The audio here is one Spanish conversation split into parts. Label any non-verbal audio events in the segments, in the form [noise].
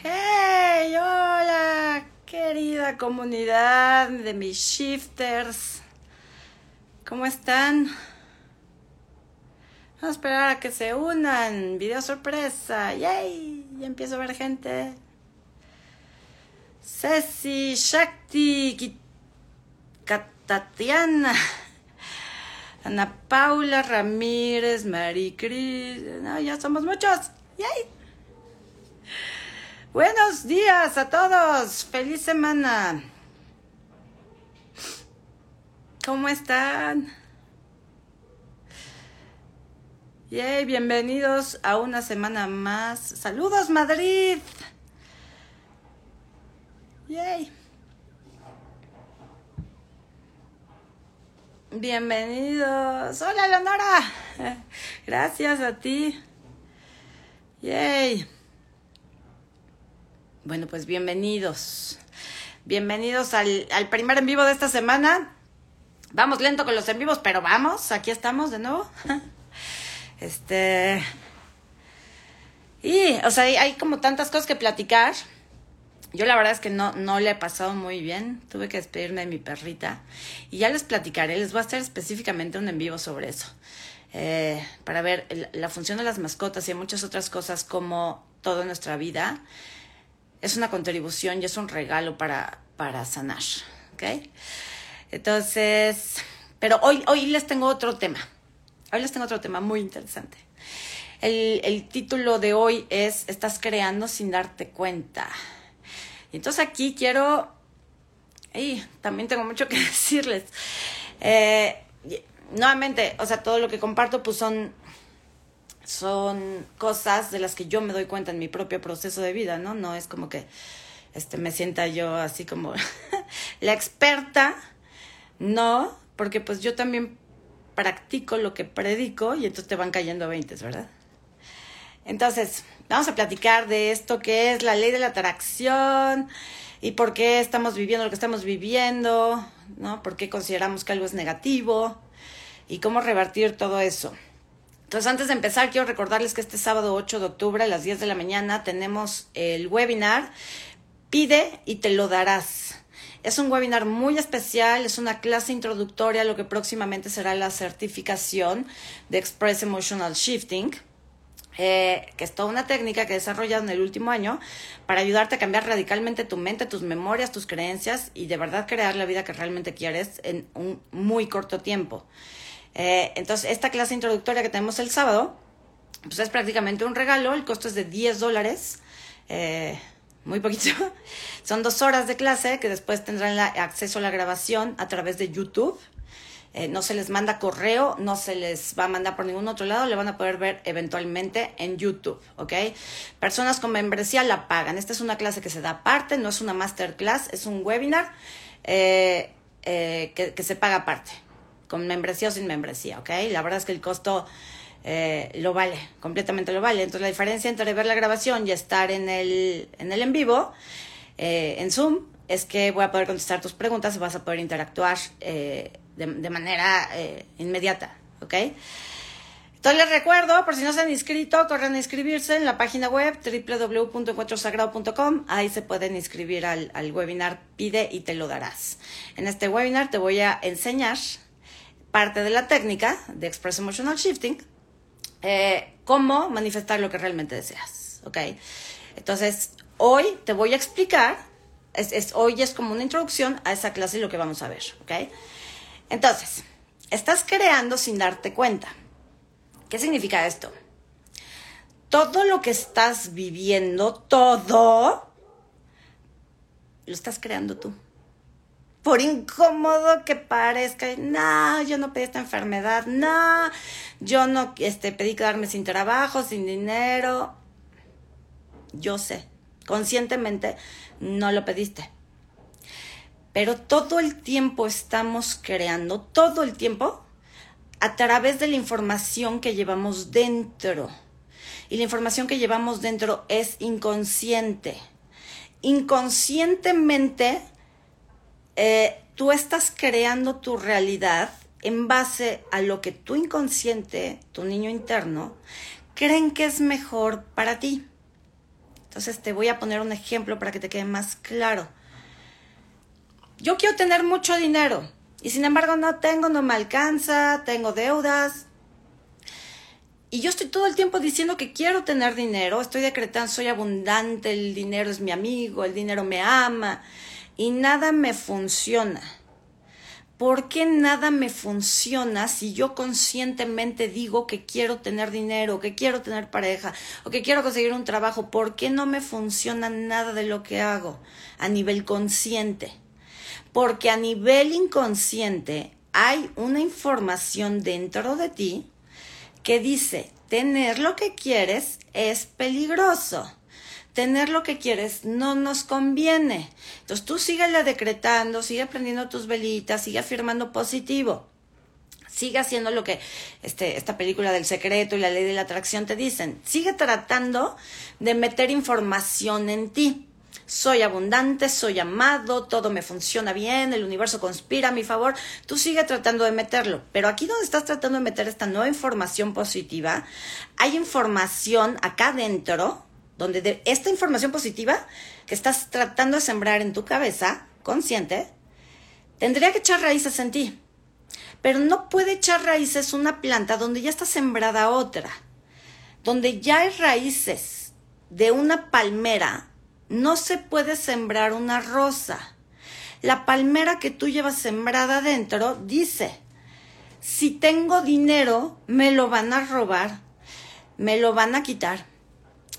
Hey, hola, querida comunidad de mis shifters. ¿Cómo están? Vamos a esperar a que se unan. Video sorpresa. Yay, ya empiezo a ver gente. Ceci, Shakti, Tatiana, Ana Paula Ramírez, Maricris. No, ya somos muchos. Yay. Buenos días a todos. Feliz semana. ¿Cómo están? Yay, bienvenidos a una semana más. Saludos, Madrid. Yay. Bienvenidos. Hola, Leonora. Gracias a ti. Yay. Bueno, pues bienvenidos. Bienvenidos al, primer en vivo de esta semana. Vamos lento con los en vivos, pero vamos, aquí estamos de nuevo. [laughs] Este. Y, o sea, hay, como tantas cosas que platicar. Yo la verdad es que no, no le he pasado muy bien. Tuve que despedirme de mi perrita. Y ya les platicaré, les voy a hacer específicamente un en vivo sobre eso. Eh, para ver la función de las mascotas y muchas otras cosas como toda nuestra vida es una contribución y es un regalo para, para sanar. ¿Ok? Entonces, pero hoy, hoy les tengo otro tema. Hoy les tengo otro tema muy interesante. El, el título de hoy es Estás creando sin darte cuenta. Entonces aquí quiero. Y también tengo mucho que [laughs] decirles. Eh, nuevamente, o sea, todo lo que comparto, pues son son cosas de las que yo me doy cuenta en mi propio proceso de vida, ¿no? No es como que este, me sienta yo así como [laughs] la experta, no, porque pues yo también practico lo que predico y entonces te van cayendo veintes, ¿verdad? Entonces, vamos a platicar de esto que es la ley de la atracción y por qué estamos viviendo lo que estamos viviendo, ¿no? Por qué consideramos que algo es negativo y cómo revertir todo eso. Entonces, antes de empezar, quiero recordarles que este sábado 8 de octubre a las 10 de la mañana tenemos el webinar Pide y te lo darás. Es un webinar muy especial, es una clase introductoria a lo que próximamente será la certificación de Express Emotional Shifting. Eh, que es toda una técnica que he desarrollado en el último año para ayudarte a cambiar radicalmente tu mente, tus memorias, tus creencias y de verdad crear la vida que realmente quieres en un muy corto tiempo. Eh, entonces, esta clase introductoria que tenemos el sábado, pues es prácticamente un regalo, el costo es de 10 dólares, eh, muy poquito. [laughs] Son dos horas de clase que después tendrán acceso a la grabación a través de YouTube. Eh, no se les manda correo, no se les va a mandar por ningún otro lado, le van a poder ver eventualmente en YouTube, ¿ok? Personas con membresía la pagan. Esta es una clase que se da aparte, no es una masterclass, es un webinar que, que se paga aparte con membresía o sin membresía, ¿ok? La verdad es que el costo eh, lo vale, completamente lo vale. Entonces la diferencia entre ver la grabación y estar en el en, el en vivo, eh, en Zoom, es que voy a poder contestar tus preguntas y vas a poder interactuar eh, de, manera inmediata, ¿ok? Entonces les recuerdo, por si no se han inscrito, corren a inscribirse en la página web www.encuentrosagrado.com. Ahí se pueden inscribir al, al webinar Pide y te lo darás. En este webinar te voy a enseñar parte de la técnica de Express Emotional Shifting, eh, cómo manifestar lo que realmente deseas, ¿ok? Entonces, hoy te voy a explicar, es, hoy es como una introducción a esa clase y lo que vamos a ver, ¿ok? Entonces, estás creando sin darte cuenta. ¿Qué significa esto? Todo lo que estás viviendo, todo, lo estás creando tú por incómodo que parezca, no, yo no pedí esta enfermedad, no, yo no este, pedí quedarme sin trabajo, sin dinero. Yo sé, conscientemente no lo pediste. Pero todo el tiempo estamos creando, todo el tiempo, a través de la información que llevamos dentro. Y la información que llevamos dentro es inconsciente. Inconscientemente eh, tú estás creando tu realidad en base a lo que tu inconsciente, tu niño interno, creen que es mejor para ti. Entonces te voy a poner un ejemplo para que te quede más claro. Yo quiero tener mucho dinero y sin embargo no tengo, no me alcanza, tengo deudas. Y yo estoy todo el tiempo diciendo que quiero tener dinero, estoy decretando, soy abundante, el dinero es mi amigo, el dinero me ama y nada me funciona. ¿Por qué nada me funciona si yo conscientemente digo que quiero tener dinero, que quiero tener pareja o que quiero conseguir un trabajo? ¿Por qué no me funciona nada de lo que hago a nivel consciente? Porque a nivel inconsciente hay una información dentro de ti que dice, tener lo que quieres es peligroso tener lo que quieres no nos conviene. Entonces tú síguele decretando, sigue prendiendo tus velitas, sigue afirmando positivo. Sigue haciendo lo que este, esta película del secreto y la ley de la atracción te dicen. Sigue tratando de meter información en ti. Soy abundante, soy amado, todo me funciona bien, el universo conspira a mi favor. Tú sigue tratando de meterlo. Pero aquí donde estás tratando de meter esta nueva información positiva, hay información acá dentro donde de esta información positiva que estás tratando de sembrar en tu cabeza, consciente, tendría que echar raíces en ti. Pero no puede echar raíces una planta donde ya está sembrada otra. Donde ya hay raíces de una palmera, no se puede sembrar una rosa. La palmera que tú llevas sembrada adentro dice, si tengo dinero, me lo van a robar, me lo van a quitar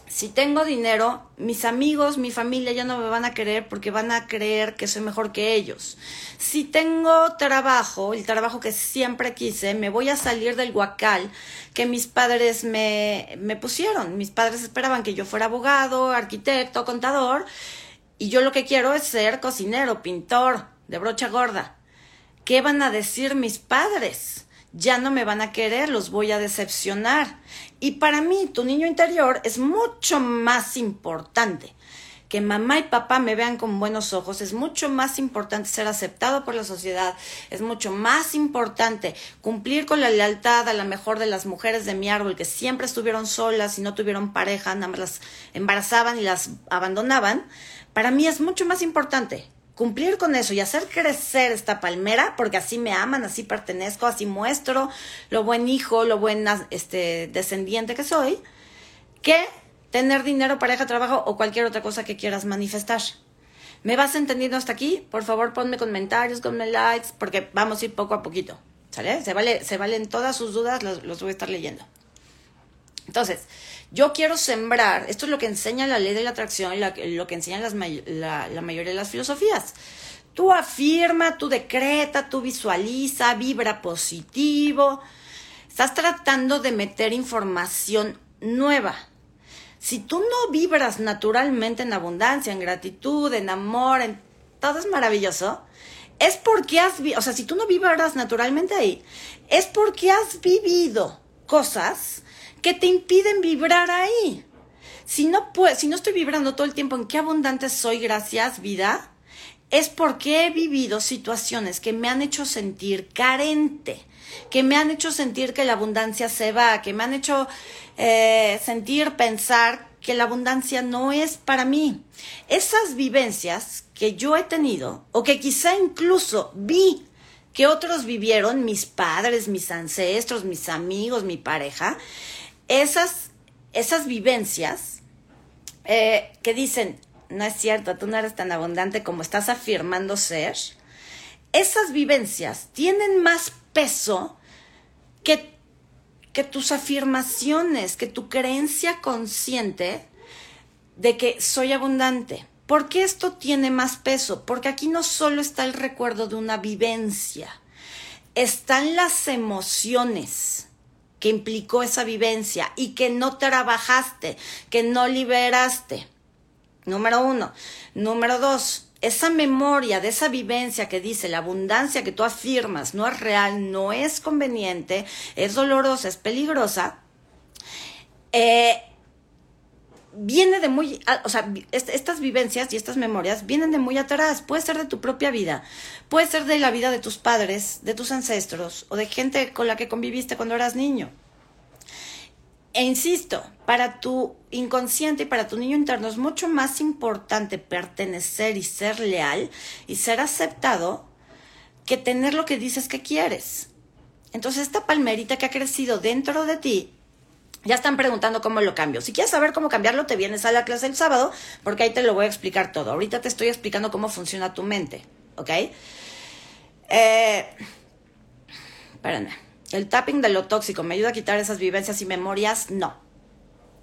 si tengo dinero, mis amigos, mi familia ya no me van a querer porque van a creer que soy mejor que ellos. Si tengo trabajo, el trabajo que siempre quise, me voy a salir del guacal que mis padres me, me pusieron. Mis padres esperaban que yo fuera abogado, arquitecto, contador, y yo lo que quiero es ser cocinero, pintor, de brocha gorda. ¿Qué van a decir mis padres? Ya no me van a querer, los voy a decepcionar. Y para mí, tu niño interior es mucho más importante. Que mamá y papá me vean con buenos ojos, es mucho más importante ser aceptado por la sociedad, es mucho más importante cumplir con la lealtad a la mejor de las mujeres de mi árbol que siempre estuvieron solas y no tuvieron pareja, nada más las embarazaban y las abandonaban. Para mí es mucho más importante cumplir con eso y hacer crecer esta palmera, porque así me aman, así pertenezco, así muestro lo buen hijo, lo buen este, descendiente que soy, que tener dinero, pareja, trabajo o cualquier otra cosa que quieras manifestar. ¿Me vas entendiendo hasta aquí? Por favor, ponme comentarios, ponme likes, porque vamos a ir poco a poquito. ¿Sale? Se, vale, se valen todas sus dudas, los, los voy a estar leyendo. Entonces, yo quiero sembrar, esto es lo que enseña la ley de la atracción, lo que enseñan las, la, la mayoría de las filosofías. Tú afirma, tú decreta, tú visualiza, vibra positivo. Estás tratando de meter información nueva. Si tú no vibras naturalmente en abundancia, en gratitud, en amor, en todo es maravilloso, es porque has, o sea, si tú no vibras naturalmente ahí, es porque has vivido cosas que te impiden vibrar ahí. Si no, si no estoy vibrando todo el tiempo en qué abundante soy, gracias, vida, es porque he vivido situaciones que me han hecho sentir carente, que me han hecho sentir que la abundancia se va, que me han hecho eh, sentir, pensar que la abundancia no es para mí. Esas vivencias que yo he tenido, o que quizá incluso vi que otros vivieron, mis padres, mis ancestros, mis amigos, mi pareja, esas, esas vivencias eh, que dicen, no es cierto, tú no eres tan abundante como estás afirmando ser, esas vivencias tienen más peso que, que tus afirmaciones, que tu creencia consciente de que soy abundante. ¿Por qué esto tiene más peso? Porque aquí no solo está el recuerdo de una vivencia, están las emociones que implicó esa vivencia y que no trabajaste, que no liberaste. Número uno. Número dos, esa memoria de esa vivencia que dice la abundancia que tú afirmas no es real, no es conveniente, es dolorosa, es peligrosa, eh, viene de muy, o sea, estas vivencias y estas memorias vienen de muy atrás, puede ser de tu propia vida, puede ser de la vida de tus padres, de tus ancestros o de gente con la que conviviste cuando eras niño. E insisto, para tu inconsciente y para tu niño interno es mucho más importante pertenecer y ser leal y ser aceptado que tener lo que dices que quieres. Entonces esta palmerita que ha crecido dentro de ti, ya están preguntando cómo lo cambio. Si quieres saber cómo cambiarlo, te vienes a la clase el sábado, porque ahí te lo voy a explicar todo. Ahorita te estoy explicando cómo funciona tu mente, ¿ok? Eh, espérenme. El tapping de lo tóxico me ayuda a quitar esas vivencias y memorias. No.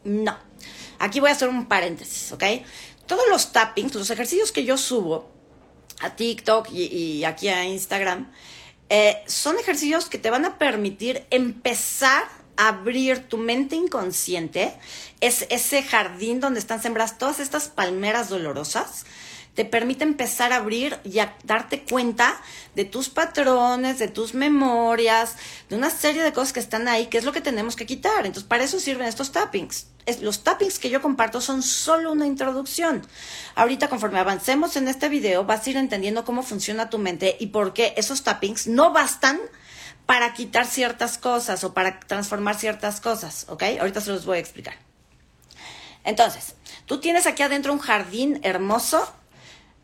No. Aquí voy a hacer un paréntesis, ¿ok? Todos los tappings, los ejercicios que yo subo a TikTok y, aquí a Instagram, eh, son ejercicios que te van a permitir empezar abrir tu mente inconsciente, es ese jardín donde están sembradas todas estas palmeras dolorosas te permite empezar a abrir y a darte cuenta de tus patrones, de tus memorias, de una serie de cosas que están ahí, que es lo que tenemos que quitar. Entonces, para eso sirven estos tappings. los tappings que yo comparto son solo una introducción. Ahorita, conforme avancemos en este video, vas a ir entendiendo cómo funciona tu mente y por qué esos tappings no bastan para quitar ciertas cosas o para transformar ciertas cosas, ¿ok? Ahorita se los voy a explicar. Entonces, tú tienes aquí adentro un jardín hermoso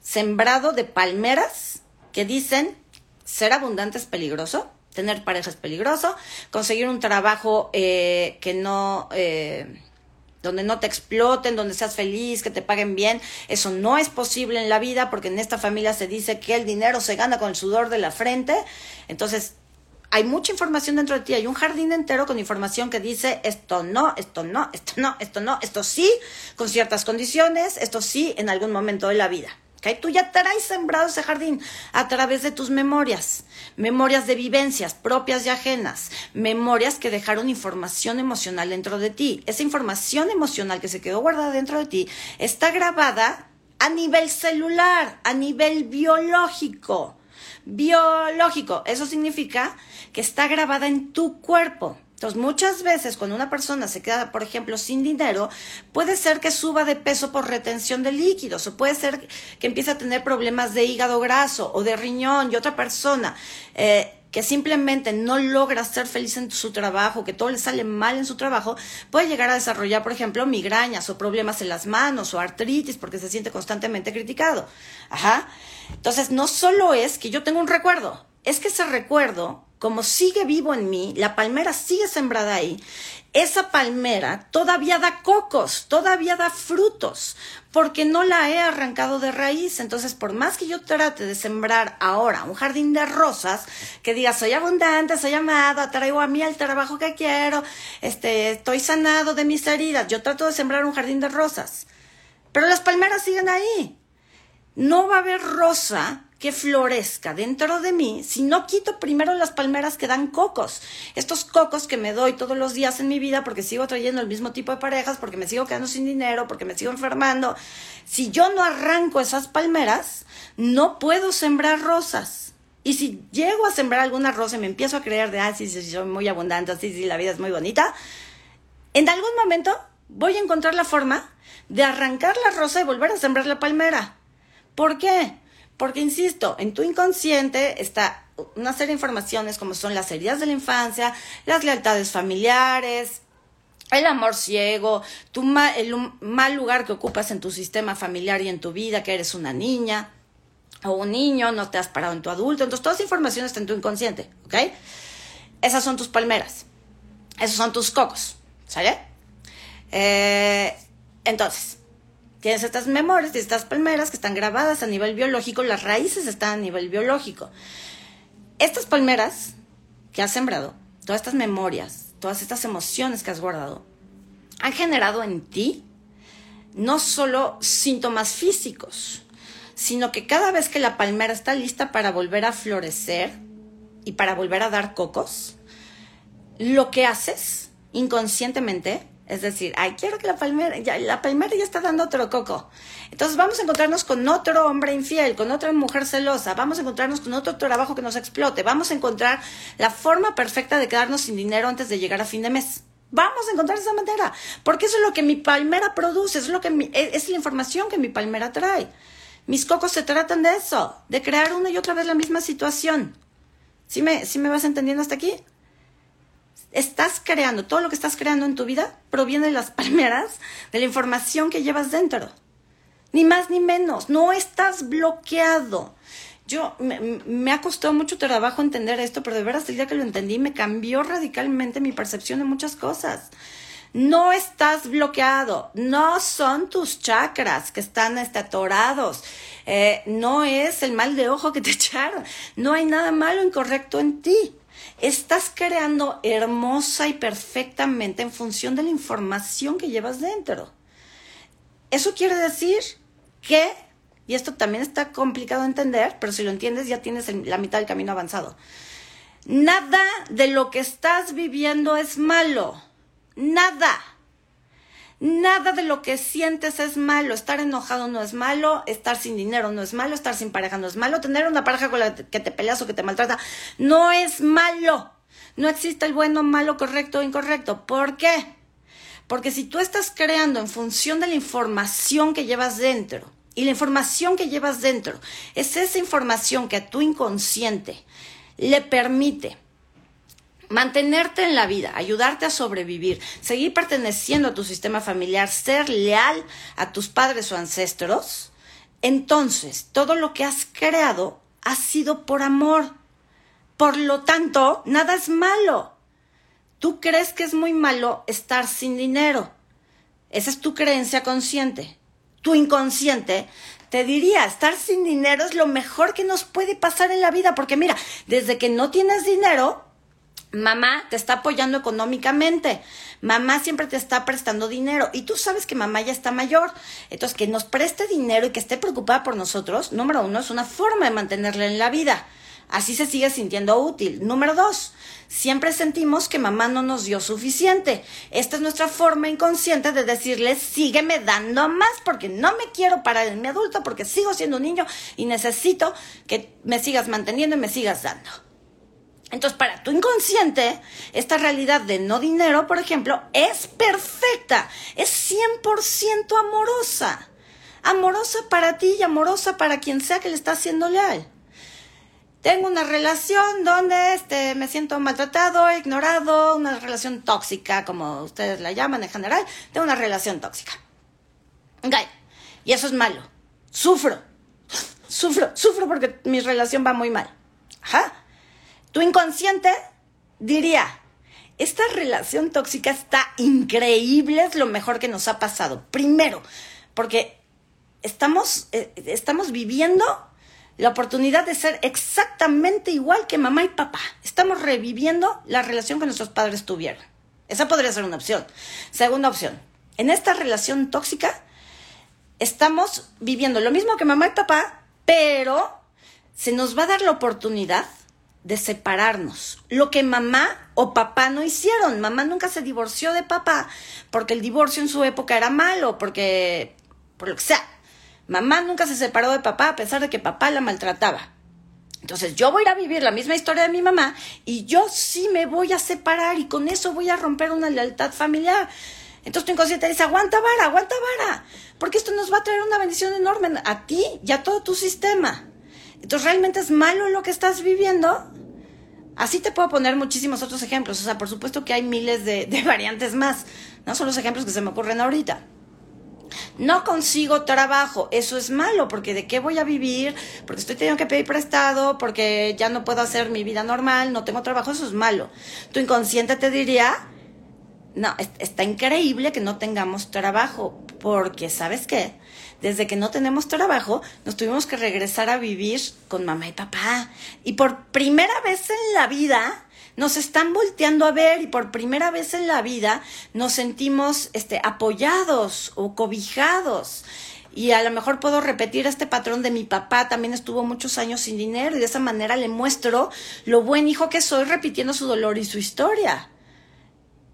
sembrado de palmeras que dicen ser abundante es peligroso, tener pareja es peligroso, conseguir un trabajo eh, que no... Eh, donde no te exploten, donde seas feliz, que te paguen bien. Eso no es posible en la vida porque en esta familia se dice que el dinero se gana con el sudor de la frente. Entonces, hay mucha información dentro de ti, hay un jardín entero con información que dice esto no, esto no, esto no, esto no, esto sí, con ciertas condiciones, esto sí en algún momento de la vida. Tú ya traes sembrado ese jardín a través de tus memorias, memorias de vivencias propias y ajenas, memorias que dejaron información emocional dentro de ti. Esa información emocional que se quedó guardada dentro de ti está grabada a nivel celular, a nivel biológico. Biológico, eso significa que está grabada en tu cuerpo. Entonces, muchas veces cuando una persona se queda, por ejemplo, sin dinero, puede ser que suba de peso por retención de líquidos, o puede ser que empiece a tener problemas de hígado graso o de riñón, y otra persona eh, que simplemente no logra ser feliz en su trabajo, que todo le sale mal en su trabajo, puede llegar a desarrollar, por ejemplo, migrañas o problemas en las manos o artritis porque se siente constantemente criticado. Ajá. Entonces, no solo es que yo tengo un recuerdo, es que ese recuerdo como sigue vivo en mí, la palmera sigue sembrada ahí, esa palmera todavía da cocos, todavía da frutos, porque no la he arrancado de raíz. Entonces, por más que yo trate de sembrar ahora un jardín de rosas, que diga, soy abundante, soy amado, atraigo a mí el trabajo que quiero, este, estoy sanado de mis heridas, yo trato de sembrar un jardín de rosas, pero las palmeras siguen ahí. No va a haber rosa que florezca dentro de mí si no quito primero las palmeras que dan cocos. Estos cocos que me doy todos los días en mi vida porque sigo trayendo el mismo tipo de parejas, porque me sigo quedando sin dinero, porque me sigo enfermando. Si yo no arranco esas palmeras, no puedo sembrar rosas. Y si llego a sembrar alguna rosa y me empiezo a creer de, ah, sí, sí, soy muy abundante, sí, sí, la vida es muy bonita, en algún momento voy a encontrar la forma de arrancar la rosa y volver a sembrar la palmera. ¿Por qué? Porque, insisto, en tu inconsciente está una serie de informaciones como son las heridas de la infancia, las lealtades familiares, el amor ciego, tu el mal lugar que ocupas en tu sistema familiar y en tu vida, que eres una niña o un niño, no te has parado en tu adulto. Entonces, toda esa información está en tu inconsciente, ¿ok? Esas son tus palmeras. Esos son tus cocos, ¿sale? Eh, entonces, Tienes estas memorias, estas palmeras que están grabadas a nivel biológico, las raíces están a nivel biológico. Estas palmeras que has sembrado, todas estas memorias, todas estas emociones que has guardado, han generado en ti no solo síntomas físicos, sino que cada vez que la palmera está lista para volver a florecer y para volver a dar cocos, lo que haces inconscientemente es decir, ay, quiero que la palmera, ya, la palmera ya está dando otro coco. Entonces vamos a encontrarnos con otro hombre infiel, con otra mujer celosa, vamos a encontrarnos con otro trabajo que nos explote, vamos a encontrar la forma perfecta de quedarnos sin dinero antes de llegar a fin de mes. Vamos a encontrar esa manera, porque eso es lo que mi palmera produce, es lo que e, es la información que mi palmera trae. Mis cocos se tratan de eso, de crear una y otra vez la misma situación. ¿Sí me, sí me vas entendiendo hasta aquí? Estás creando, todo lo que estás creando en tu vida proviene de las [laughs] palmeras, de la información que llevas dentro. Ni más ni menos, no estás bloqueado. Yo me, ha costado mucho trabajo entender esto, pero de veras el día que lo entendí me cambió radicalmente mi percepción de muchas cosas. No estás bloqueado, no son tus chakras que están este, atorados, eh, no es el mal de ojo que te [laughs] echaron, no hay nada malo o incorrecto en ti. Estás creando hermosa y perfectamente en función de la información que llevas dentro. Eso quiere decir que, y esto también está complicado de entender, pero si lo entiendes ya tienes la mitad del camino avanzado. Nada de lo que estás viviendo es malo. Nada. Nada de lo que sientes es malo. Estar enojado no es malo, estar sin dinero no es malo, estar sin pareja no es malo, tener una pareja con la que te peleas o que te maltrata no es malo. No existe el bueno, malo, correcto o incorrecto. ¿Por qué? Porque si tú estás creando en función de la información que llevas dentro, y la información que llevas dentro es esa información que a tu inconsciente le permite mantenerte en la vida, ayudarte a sobrevivir, seguir perteneciendo a tu sistema familiar, ser leal a tus padres o ancestros, entonces todo lo que has creado ha sido por amor. Por lo tanto, nada es malo. Tú crees que es muy malo estar sin dinero. Esa es tu creencia consciente. Tu inconsciente te diría, estar sin dinero es lo mejor que nos puede pasar en la vida, porque mira, desde que no tienes dinero, Mamá te está apoyando económicamente. Mamá siempre te está prestando dinero. Y tú sabes que mamá ya está mayor. Entonces, que nos preste dinero y que esté preocupada por nosotros, número uno, es una forma de mantenerla en la vida. Así se sigue sintiendo útil. Número dos, siempre sentimos que mamá no nos dio suficiente. Esta es nuestra forma inconsciente de decirle, sígueme dando más porque no me quiero parar en mi adulto, porque sigo siendo un niño y necesito que me sigas manteniendo y me sigas dando. Entonces, para tu inconsciente, esta realidad de no dinero, por ejemplo, es perfecta, es 100% amorosa. Amorosa para ti y amorosa para quien sea que le está haciendo leal. Tengo una relación donde este, me siento maltratado, ignorado, una relación tóxica, como ustedes la llaman en general. Tengo una relación tóxica. Okay. Y eso es malo. Sufro. Sufro, sufro porque mi relación va muy mal. Ajá. Tu inconsciente diría, esta relación tóxica está increíble, es lo mejor que nos ha pasado. Primero, porque estamos, eh, estamos viviendo la oportunidad de ser exactamente igual que mamá y papá. Estamos reviviendo la relación que nuestros padres tuvieron. Esa podría ser una opción. Segunda opción, en esta relación tóxica estamos viviendo lo mismo que mamá y papá, pero se nos va a dar la oportunidad de separarnos. Lo que mamá o papá no hicieron. Mamá nunca se divorció de papá porque el divorcio en su época era malo, porque, por lo que sea. Mamá nunca se separó de papá a pesar de que papá la maltrataba. Entonces yo voy a ir a vivir la misma historia de mi mamá y yo sí me voy a separar y con eso voy a romper una lealtad familiar. Entonces tu inconsciente dice, aguanta vara, aguanta vara, porque esto nos va a traer una bendición enorme a ti y a todo tu sistema. Entonces, ¿realmente es malo lo que estás viviendo? Así te puedo poner muchísimos otros ejemplos. O sea, por supuesto que hay miles de, [laughs] variantes más. No son los ejemplos que se me ocurren ahorita. No consigo trabajo, eso es malo, porque ¿de qué voy a vivir? Porque estoy teniendo que pedir prestado, porque ya no puedo hacer mi vida normal, no tengo trabajo, eso es malo. Tu inconsciente te diría, no, está increíble que no tengamos trabajo, porque ¿sabes qué? Desde que no tenemos trabajo, nos tuvimos que regresar a vivir con mamá y papá. Y por primera vez en la vida nos están volteando a ver y por primera vez en la vida nos sentimos este, apoyados o cobijados. Y a lo mejor puedo repetir este patrón de mi papá, también estuvo muchos años sin dinero y de esa manera le muestro lo buen hijo que soy repitiendo su dolor y su historia.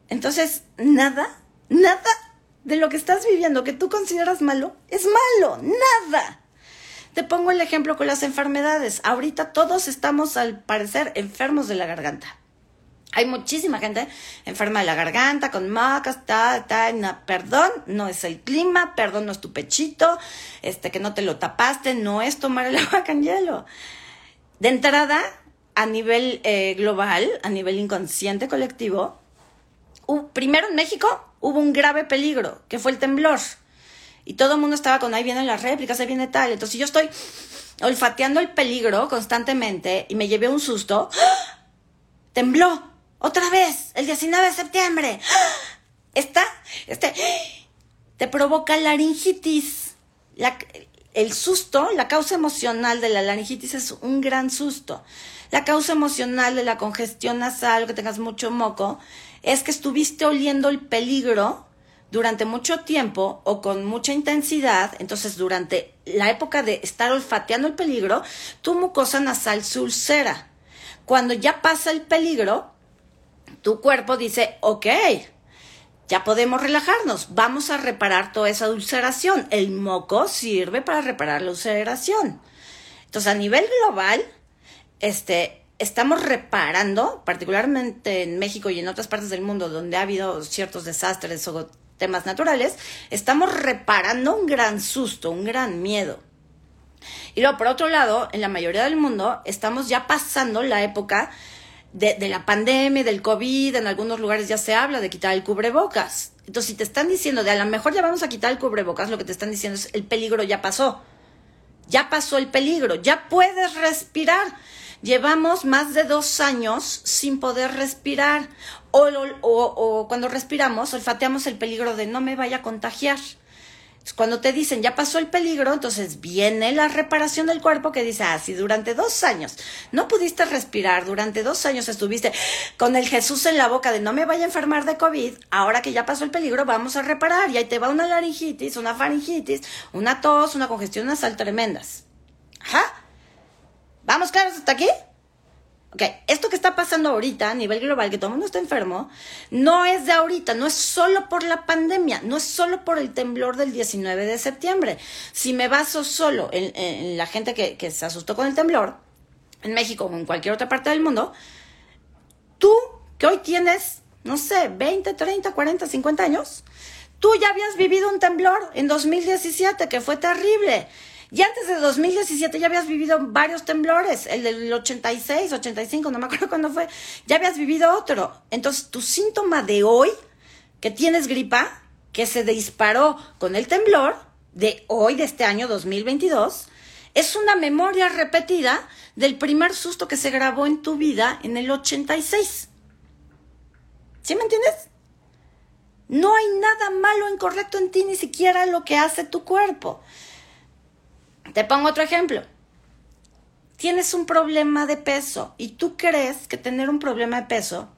Entonces, nada, nada de lo que estás viviendo que tú consideras malo es malo, nada. Te pongo el ejemplo con las enfermedades. Ahorita todos estamos al parecer enfermos de la garganta. Hay muchísima gente enferma de la garganta, con macas, ta, ta, perdón, no es el clima, perdón, no es tu pechito, este, que no te lo tapaste, no es tomar el [laughs] agua con hielo. De entrada, a nivel eh, global, a nivel inconsciente colectivo, primero en México hubo un grave peligro, que fue el temblor. Y todo el mundo estaba con ahí vienen las réplicas, ahí viene tal. Entonces yo estoy olfateando el peligro constantemente y me llevé un susto. ¡Ah! Tembló. Otra vez. El 19 de septiembre. ¡Ah! Está. Este. Te provoca laringitis. el susto, la causa emocional de la laringitis es un gran susto. La causa emocional de la congestión nasal, que tengas mucho moco, es que estuviste oliendo el peligro durante mucho tiempo o con mucha intensidad, entonces durante la época de estar olfateando el peligro, tu mucosa nasal se ulcera. Cuando ya pasa el peligro, tu cuerpo dice, ok, ya podemos relajarnos, vamos a reparar toda esa ulceración. El moco sirve para reparar la ulceración. Entonces, a nivel global, este, estamos reparando, particularmente en México y en otras partes del mundo donde ha habido ciertos desastres o temas naturales, estamos reparando un gran susto, un gran miedo. Y luego, por otro lado, en la mayoría del mundo estamos ya pasando la época de, la pandemia, del COVID, en algunos lugares ya se habla de quitar el cubrebocas. Entonces, si te están diciendo de a lo mejor ya vamos a quitar el cubrebocas, lo que te están diciendo es el peligro ya pasó. Ya pasó el peligro, ya puedes respirar. Llevamos más de dos años sin poder respirar o, cuando respiramos olfateamos el peligro de no me vaya a contagiar. Cuando te dicen ya pasó el peligro, entonces viene la reparación del cuerpo que dice, ah, si durante dos años no pudiste respirar, durante dos años estuviste con el Jesús en la boca de no me vaya a enfermar de COVID, ahora que ya pasó el peligro, vamos a reparar y ahí te va una laringitis, una faringitis, una tos, una congestión nasal tremendas. Ajá. ¿Vamos claros hasta aquí? Ok, esto que está pasando ahorita a nivel global, que todo el mundo está enfermo, no es de ahorita, no es solo por la pandemia, no es solo por el temblor del 19 de septiembre. Si me baso solo en, la gente que, que se asustó con el temblor, en México o en cualquier otra parte del mundo, tú que hoy tienes, no sé, 20, 30, 40, 50 años, tú ya habías vivido un temblor en 2017 que fue terrible y antes de 2017 ya habías vivido varios temblores, el del 86, 85, no me acuerdo cuándo fue, ya habías vivido otro. Entonces, tu síntoma de hoy, que tienes gripa, que se disparó con el temblor de hoy, de este año 2022, es una memoria repetida del primer susto que se grabó en tu vida en el 86. ¿Sí me entiendes? No hay nada malo o incorrecto en ti, ni siquiera lo que hace tu cuerpo. Te pongo otro ejemplo. Tienes un problema de peso y tú crees que tener un problema de peso,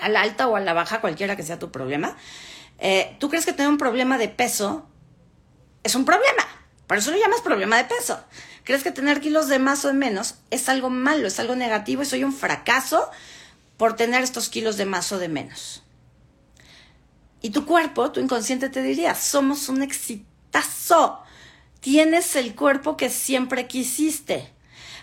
a la alta o a la baja, cualquiera que sea tu problema, eh, tú crees que tener un problema de peso es un problema. Por eso lo llamas problema de peso. Crees que tener kilos de más o de menos es algo malo, es algo negativo y soy un fracaso por tener estos kilos de más o de menos. Y tu cuerpo, tu inconsciente te diría, somos un exitazo tienes el cuerpo que siempre quisiste.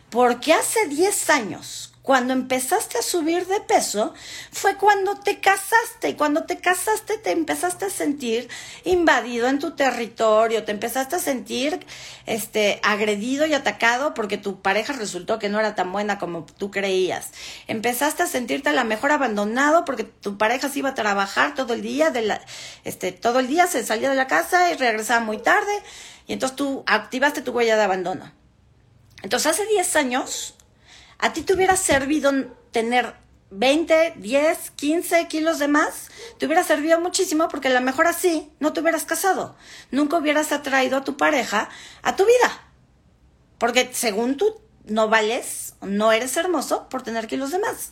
Porque hace 10 años, cuando empezaste a subir de peso, fue cuando te casaste. Y cuando te casaste te empezaste a sentir invadido en tu territorio, te empezaste a sentir este, agredido y atacado porque tu pareja resultó que no era tan buena como tú creías. Empezaste a sentirte a la mejor abandonado porque tu pareja se iba a trabajar todo el día, de la, este, todo el día se salía de la casa y regresaba muy tarde y entonces tú activaste tu huella de abandono. Entonces hace 10 años, a ti te hubiera servido tener 20, 10, 15 kilos de más, te hubiera servido muchísimo porque a lo mejor así no te hubieras casado. Nunca hubieras atraído a tu pareja a tu vida. Porque según tú no vales, no eres hermoso por tener kilos de más.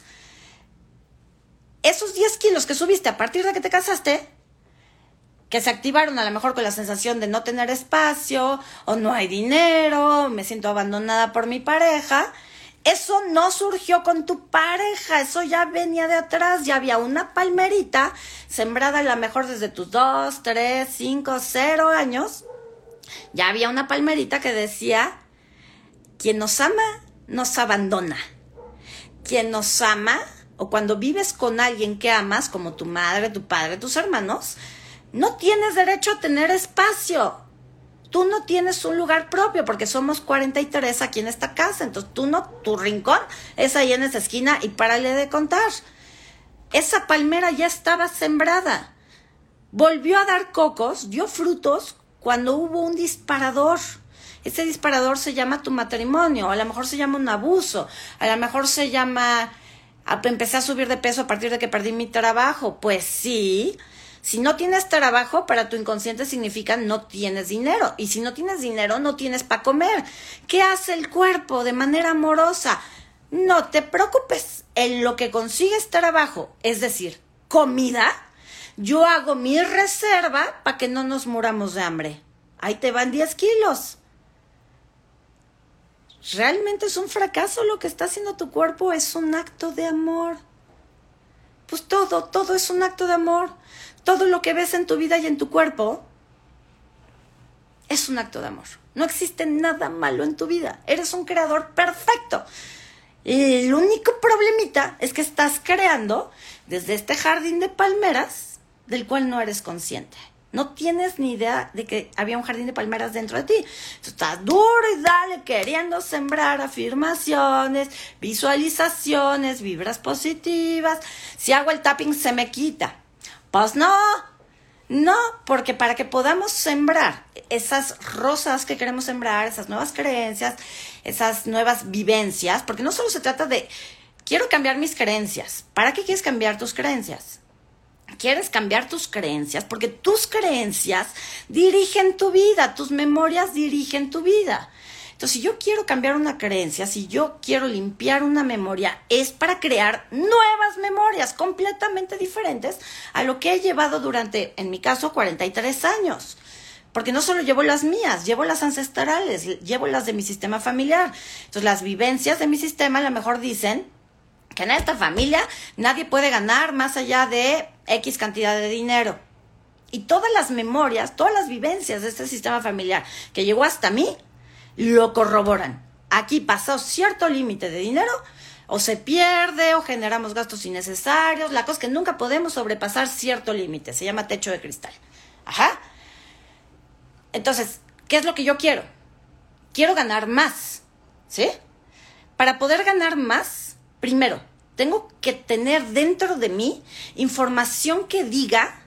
Esos 10 kilos que subiste a partir de que te casaste, que se activaron a lo mejor con la sensación de no tener espacio o no hay dinero, me siento abandonada por mi pareja. Eso no surgió con tu pareja, eso ya venía de atrás, ya había una palmerita sembrada a lo mejor desde tus dos, tres, cinco, cero años. Ya había una palmerita que decía, quien nos ama, nos abandona. Quien nos ama, o cuando vives con alguien que amas, como tu madre, tu padre, tus hermanos, no tienes derecho a tener espacio. Tú no tienes un lugar propio porque somos 43 aquí en esta casa. Entonces tú no, tu rincón es ahí en esa esquina y párale de contar. esa palmera ya estaba sembrada. Volvió a dar cocos, dio frutos cuando hubo un disparador. Ese disparador se llama tu matrimonio, a lo mejor se llama un abuso, a lo mejor se llama empecé a subir de peso a partir de que perdí mi trabajo. Pues sí, si no tienes trabajo, para tu inconsciente significa no tienes dinero. Y si no tienes dinero, no tienes para comer. ¿Qué hace el cuerpo de manera amorosa? No te preocupes. En lo que consigues trabajo, es decir, comida, yo hago mi reserva para que no nos muramos de hambre. Ahí te van 10 kilos. ¿Realmente es un fracaso lo que está haciendo tu cuerpo? Es un acto de amor. Pues todo, todo es un acto de amor todo lo que ves en tu vida y en tu cuerpo es un acto de amor. No existe nada malo en tu vida. Eres un creador perfecto. El único problemita es que estás creando desde este jardín de palmeras del cual no eres consciente. No tienes ni idea de que había un jardín de palmeras dentro de ti. Tú estás duro y dale queriendo sembrar afirmaciones, visualizaciones, vibras positivas. Si hago el tapping se me quita. Pues no, no, porque para que podamos sembrar esas rosas que queremos sembrar, esas nuevas creencias, esas nuevas vivencias, porque no solo se trata de, quiero cambiar mis creencias. ¿Para qué quieres cambiar tus creencias? Quieres cambiar tus creencias porque tus creencias dirigen tu vida, tus memorias dirigen tu vida. Entonces, si yo quiero cambiar una creencia, si yo quiero limpiar una memoria, es para crear nuevas memorias completamente diferentes a lo que he llevado durante, en mi caso, 43 años. Porque no solo llevo las mías, llevo las ancestrales, llevo las de mi sistema familiar. Entonces, las vivencias de mi sistema a lo mejor dicen que en esta familia nadie puede ganar más allá de X cantidad de dinero. Y todas las memorias, todas las vivencias de este sistema familiar que llegó hasta mí, lo corroboran. Aquí pasó cierto límite de dinero, o se pierde, o generamos gastos innecesarios. La cosa es que nunca podemos sobrepasar cierto límite. Se llama techo de cristal. Ajá. Entonces, ¿qué es lo que yo quiero? Quiero ganar más. ¿Sí? Para poder ganar más, primero, tengo que tener dentro de mí información que diga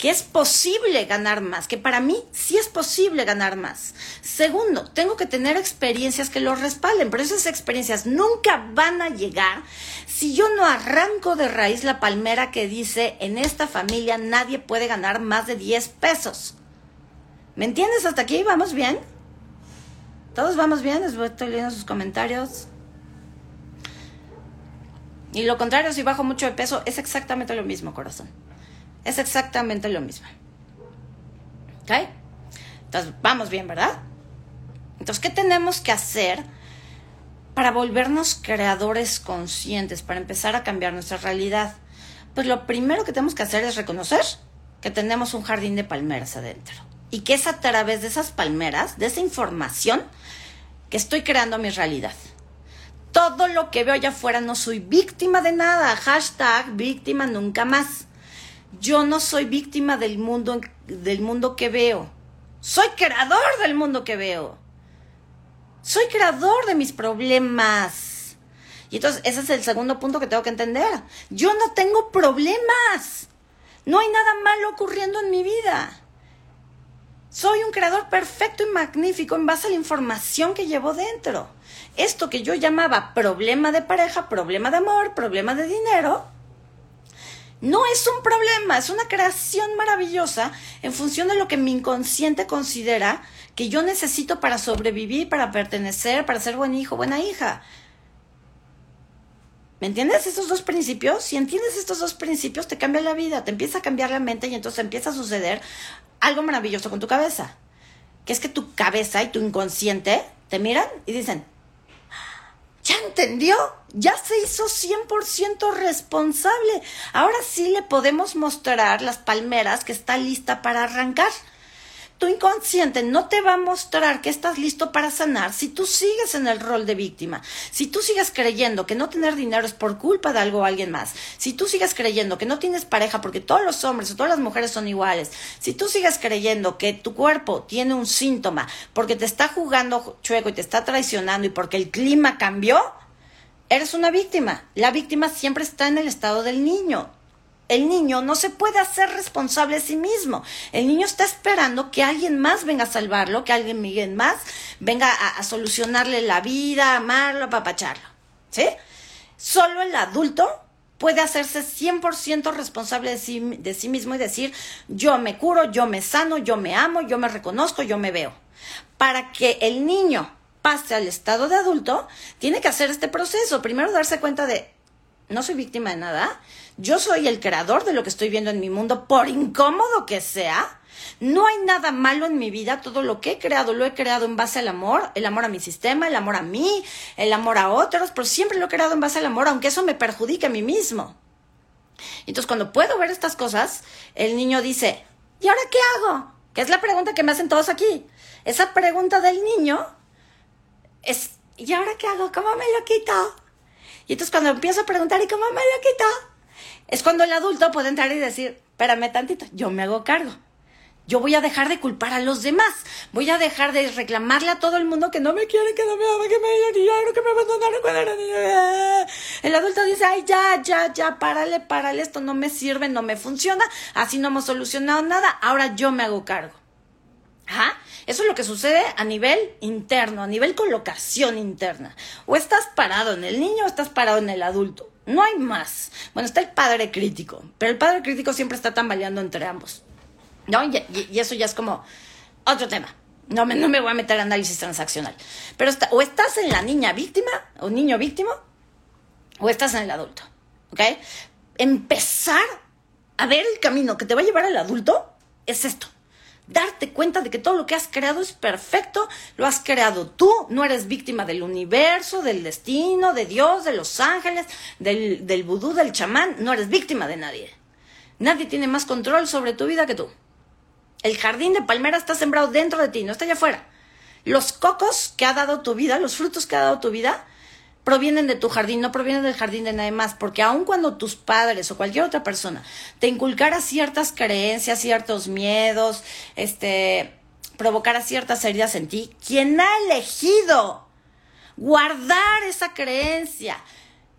que es posible ganar más, que para mí sí es posible ganar más. Segundo, tengo que tener experiencias que lo respalden, pero esas experiencias nunca van a llegar si yo no arranco de raíz la palmera que dice, en esta familia nadie puede ganar más de 10 pesos. ¿Me entiendes hasta aquí? ¿Vamos bien? ¿Todos vamos bien? Estoy leyendo sus comentarios. Y lo contrario, si bajo mucho de peso, es exactamente lo mismo, corazón. Es exactamente lo mismo. ¿Ok? Entonces, vamos bien, ¿verdad? Entonces, ¿qué tenemos que hacer para volvernos creadores conscientes, para empezar a cambiar nuestra realidad? Pues lo primero que tenemos que hacer es reconocer que tenemos un jardín de palmeras adentro. Y que es a través de esas palmeras, de esa información, que estoy creando mi realidad. Todo lo que veo allá afuera no soy víctima de nada. Hashtag víctima nunca más. Yo no soy víctima del mundo, del mundo que veo. Soy creador del mundo que veo. Soy creador de mis problemas. Y entonces ese es el segundo punto que tengo que entender. Yo no tengo problemas. No hay nada malo ocurriendo en mi vida. Soy un creador perfecto y magnífico en base a la información que llevo dentro. Esto que yo llamaba problema de pareja, problema de amor, problema de dinero, no es un problema, es una creación maravillosa en función de lo que mi inconsciente considera que yo necesito para sobrevivir, para pertenecer, para ser buen hijo, buena hija. ¿Me entiendes estos dos principios? Si entiendes estos dos principios, te cambia la vida, te empieza a cambiar la mente y entonces empieza a suceder algo maravilloso con tu cabeza. Que es que tu cabeza y tu inconsciente te miran y dicen, ¿Ya entendió? Ya se hizo 100% responsable. Ahora sí le podemos mostrar las palmeras que está lista para arrancar. Tu inconsciente no te va a mostrar que estás listo para sanar si tú sigues en el rol de víctima, si tú sigues creyendo que no tener dinero es por culpa de algo o alguien más, si tú sigues creyendo que no tienes pareja porque todos los hombres o todas las mujeres son iguales, si tú sigues creyendo que tu cuerpo tiene un síntoma porque te está jugando chueco y te está traicionando y porque el clima cambió, eres una víctima. La víctima siempre está en el estado del niño. El niño no se puede hacer responsable de sí mismo. El niño está esperando que alguien más venga a salvarlo, que alguien más venga a, solucionarle la vida, amarlo, apapacharlo. ¿Sí? Solo el adulto puede hacerse 100% responsable de sí, de sí mismo y decir, yo me curo, yo me sano, yo me amo, yo me reconozco, yo me veo. Para que el niño pase al estado de adulto, tiene que hacer este proceso. Primero darse cuenta de, no soy víctima de nada, yo soy el creador de lo que estoy viendo en mi mundo, por incómodo que sea. No hay nada malo en mi vida, todo lo que he creado lo he creado en base al amor, el amor a mi sistema, el amor a mí, el amor a otros, pero siempre lo he creado en base al amor, aunque eso me perjudique a mí mismo. Entonces, cuando puedo ver estas cosas, el niño dice, ¿y ahora qué hago? Que es la pregunta que me hacen todos aquí. Esa pregunta del niño es, ¿y ahora qué hago? ¿Cómo me lo quito? Y entonces cuando empiezo a preguntar, ¿y cómo me lo quito? Es cuando el adulto puede entrar y decir, espérame tantito, yo me hago cargo. Yo voy a dejar de culpar a los demás. Voy a dejar de reclamarle a todo el mundo que no me quiere, que no me ama, que me dijeron que me abandonaron cuando era. El adulto dice, ay, ya, ya, ya, párale, párale, esto no me sirve, no me funciona, así no hemos solucionado nada, ahora yo me hago cargo. Ajá. Eso es lo que sucede a nivel interno, a nivel colocación interna. O estás parado en el niño o estás parado en el adulto. No hay más. Bueno, está el padre crítico, pero el padre crítico siempre está tambaleando entre ambos. ¿No? Y, eso ya es como otro tema. No me, no me voy a meter en análisis transaccional. Pero o estás en la niña víctima o niño víctima o estás en el adulto. ¿Ok? Empezar a ver el camino que te va a llevar al adulto es esto darte cuenta de que todo lo que has creado es perfecto, lo has creado tú, no eres víctima del universo, del destino, de Dios, de los ángeles, del, del vudú, del chamán, no eres víctima de nadie. Nadie tiene más control sobre tu vida que tú. El jardín de palmera está sembrado dentro de ti, no está allá afuera. Los cocos que ha dado tu vida, los frutos que ha dado tu vida, provienen de tu jardín, no provienen del jardín de nadie más, porque aun cuando tus padres o cualquier otra persona te inculcara ciertas creencias, ciertos miedos, este, provocara ciertas heridas en ti, quien ha elegido guardar esa creencia,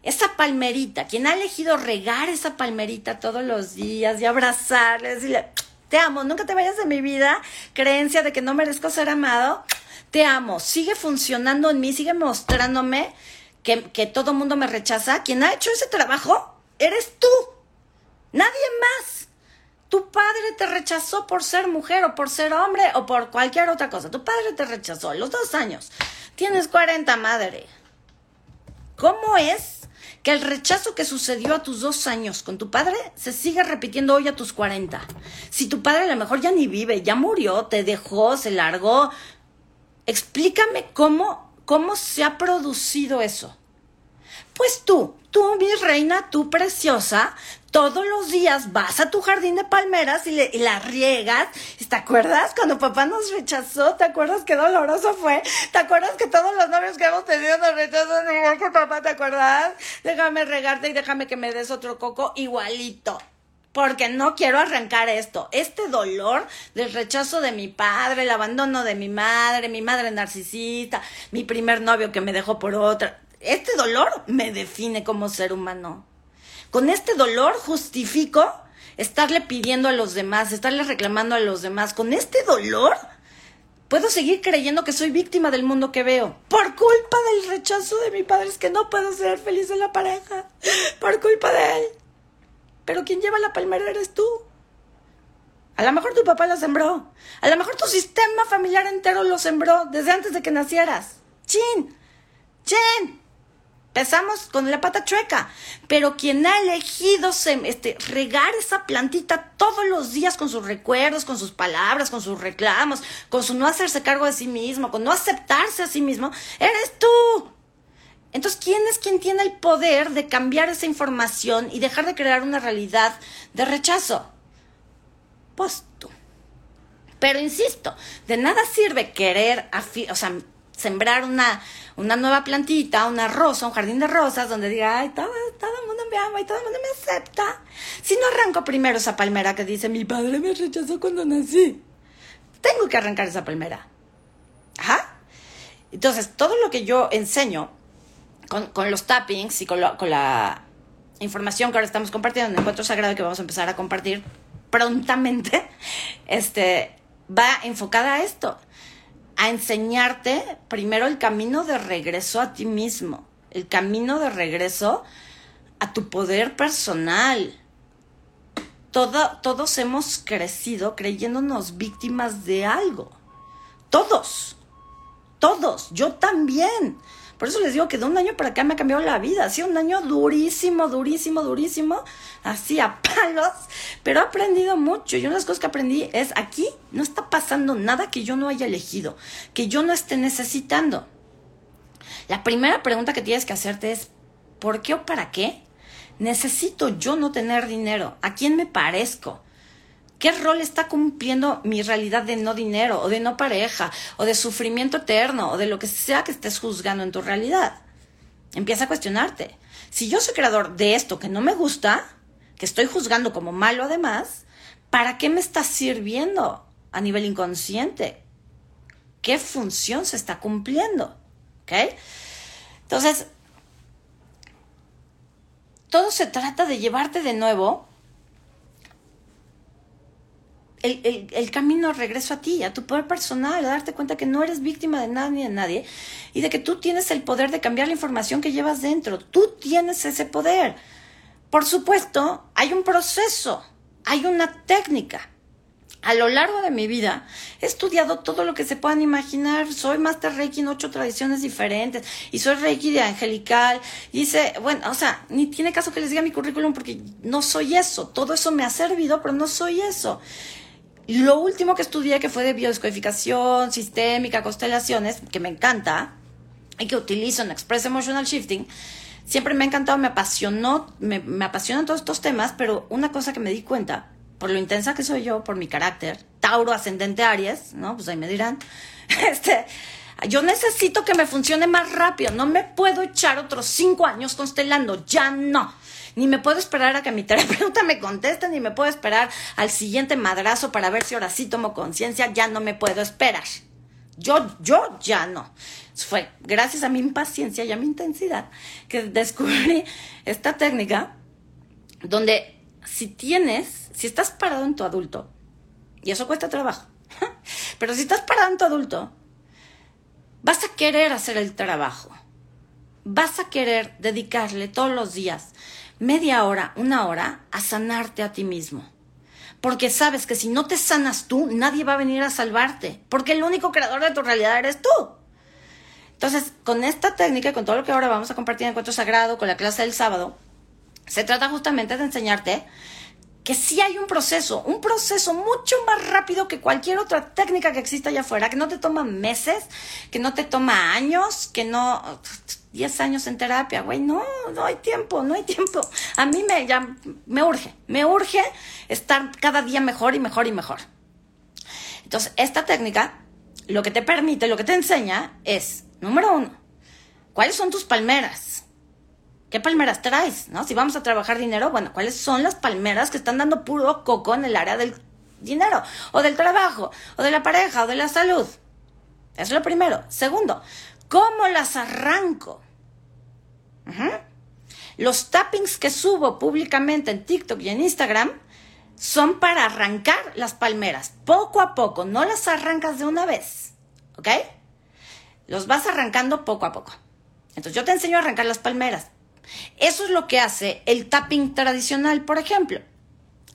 esa palmerita, quien ha elegido regar esa palmerita todos los días y abrazarle, decirle, te amo, nunca te vayas de mi vida, creencia de que no merezco ser amado, te amo, sigue funcionando en mí, sigue mostrándome que, que todo mundo me rechaza, quien ha hecho ese trabajo eres tú, nadie más. Tu padre te rechazó por ser mujer o por ser hombre o por cualquier otra cosa. Tu padre te rechazó a los dos años. Tienes 40, madre. ¿Cómo es que el rechazo que sucedió a tus dos años con tu padre se sigue repitiendo hoy a tus 40? Si tu padre a lo mejor ya ni vive, ya murió, te dejó, se largó. Explícame cómo ¿Cómo se ha producido eso? Pues tú, tú, mi reina, tú preciosa, todos los días vas a tu jardín de palmeras y, le, la riegas. ¿Te acuerdas cuando papá nos rechazó? ¿Te acuerdas qué doloroso fue? ¿Te acuerdas que todos los novios que hemos tenido nos rechazan igual que papá? ¿Te acuerdas? Déjame regarte y déjame que me des otro coco igualito porque no quiero arrancar esto. Este dolor del rechazo de mi padre, el abandono de mi madre, mi madre narcisista, mi primer novio que me dejó por otra. Este dolor me define como ser humano. Con este dolor justifico estarle pidiendo a los demás, estarle reclamando a los demás. Con este dolor puedo seguir creyendo que soy víctima del mundo que veo. Por culpa del rechazo de mi padre es que no puedo ser feliz en la pareja. Por culpa de él. Pero quien lleva la palmera eres tú. A lo mejor tu papá la sembró. A lo mejor tu sistema familiar entero lo sembró desde antes de que nacieras. ¡Chin! ¡Chin! Empezamos con la pata chueca. Pero quien ha elegido este, regar esa plantita todos los días con sus recuerdos, con sus palabras, con sus reclamos, con su no hacerse cargo de sí mismo, con no aceptarse a sí mismo, eres tú. Entonces, ¿quién es quien tiene el poder de cambiar esa información y dejar de crear una realidad de rechazo? Pues tú. Pero insisto, de nada sirve querer, o sea, sembrar una, una nueva plantita, una rosa, un jardín de rosas, donde diga, ay, todo, todo el mundo me ama y todo el mundo me acepta. Si no arranco primero esa palmera que dice, mi padre me rechazó cuando nací. Tengo que arrancar esa palmera. Ajá. Entonces, todo lo que yo enseño con, los tappings y con, con la información que ahora estamos compartiendo en Encuentro Sagrado que vamos a empezar a compartir prontamente, [laughs] este, va enfocada a esto, a enseñarte primero el camino de regreso a ti mismo, el camino de regreso a tu poder personal. Todo, todos hemos crecido creyéndonos víctimas de algo. Todos. Todos. Yo también. Por eso les digo que de un año para acá me ha cambiado la vida. Ha sido un año durísimo, durísimo, durísimo. Así a palos. Pero he aprendido mucho. Y una de las cosas que aprendí es aquí no está pasando nada que yo no haya elegido, que yo no esté necesitando. La primera pregunta que tienes que hacerte es, ¿por qué o para qué? Necesito yo no tener dinero. ¿A quién me parezco? ¿Qué rol está cumpliendo mi realidad de no dinero o de no pareja o de sufrimiento eterno o de lo que sea que estés juzgando en tu realidad? Empieza a cuestionarte. Si yo soy creador de esto que no me gusta, que estoy juzgando como malo además, ¿para qué me está sirviendo a nivel inconsciente? ¿Qué función se está cumpliendo? ¿Ok? Entonces, todo se trata de llevarte de nuevo el, camino de regreso a ti, a tu poder personal, a darte cuenta que no eres víctima de nada ni de nadie y de que tú tienes el poder de cambiar la información que llevas dentro. Tú tienes ese poder. Por supuesto, hay un proceso, hay una técnica. A lo largo de mi vida he estudiado todo lo que se puedan imaginar. Soy Master Reiki en ocho tradiciones diferentes y soy Reiki de angelical. Y dice, bueno, o sea, ni tiene caso que les diga mi currículum porque no soy eso. Todo eso me ha servido, pero no soy eso. Lo último que estudié, que fue de biodescodificación sistémica, constelaciones, que me encanta y que utilizo en Express Emotional Shifting, siempre me ha encantado, me apasionó, me, me apasionan todos estos temas, pero una cosa que me di cuenta, por lo intensa que soy yo, por mi carácter, Tauro ascendente Aries, ¿no? Pues ahí me dirán, [laughs] este, yo necesito que me funcione más rápido, no me puedo echar otros cinco años constelando, ya no ni me puedo esperar a que mi [laughs] terapeuta me conteste, ni me puedo esperar al siguiente madrazo para ver si ahora sí tomo conciencia, ya no me puedo esperar. Yo, yo ya no. Fue gracias a mi impaciencia y a mi intensidad que descubrí esta técnica donde si tienes, si estás parado en tu adulto, y eso cuesta trabajo, [laughs] pero si estás parado en tu adulto, vas a querer hacer el trabajo, vas a querer dedicarle todos los días media hora, una hora, a sanarte a ti mismo. Porque sabes que si no te sanas tú, nadie va a venir a salvarte. Porque el único creador de tu realidad eres tú. Entonces, con esta técnica, con todo lo que ahora vamos a compartir en Encuentro Sagrado, con la clase del sábado, se trata justamente de enseñarte que sí hay un proceso, un proceso mucho más rápido que cualquier otra técnica que exista allá afuera, que no te toma meses, que no te toma años, que no 10 años en terapia, güey, no, no hay tiempo, no hay tiempo. A mí me, ya, me urge, me urge estar cada día mejor y mejor y mejor. Entonces, esta técnica lo que te permite, lo que te enseña es, número uno, ¿cuáles son tus palmeras? ¿Qué palmeras traes? ¿No? Si vamos a trabajar dinero, bueno, ¿cuáles son las palmeras que están dando puro coco en el área del dinero? O del trabajo, o de la pareja, o de la salud. Es lo primero. Segundo, ¿Cómo las arranco? Los tappings que subo públicamente en TikTok y en Instagram son para arrancar las palmeras, poco a poco, no las arrancas de una vez, ¿ok? Los vas arrancando poco a poco. Entonces yo te enseño a arrancar las palmeras. Eso es lo que hace el tapping tradicional, por ejemplo.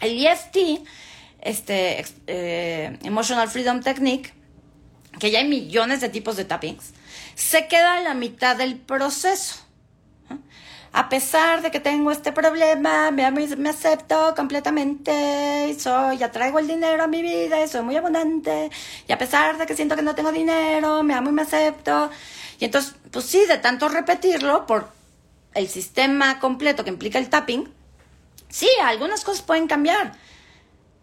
El EFT, este, eh, Emotional Freedom Technique, que ya hay millones de tipos de tappings, se queda a la mitad del proceso. A pesar de que tengo este problema, me, me acepto completamente, y soy, ya traigo el dinero a mi vida, y soy muy abundante, y a pesar de que siento que no tengo dinero, me amo y me acepto. Y entonces, pues sí, de tanto repetirlo por el sistema completo que implica el tapping, sí, algunas cosas pueden cambiar.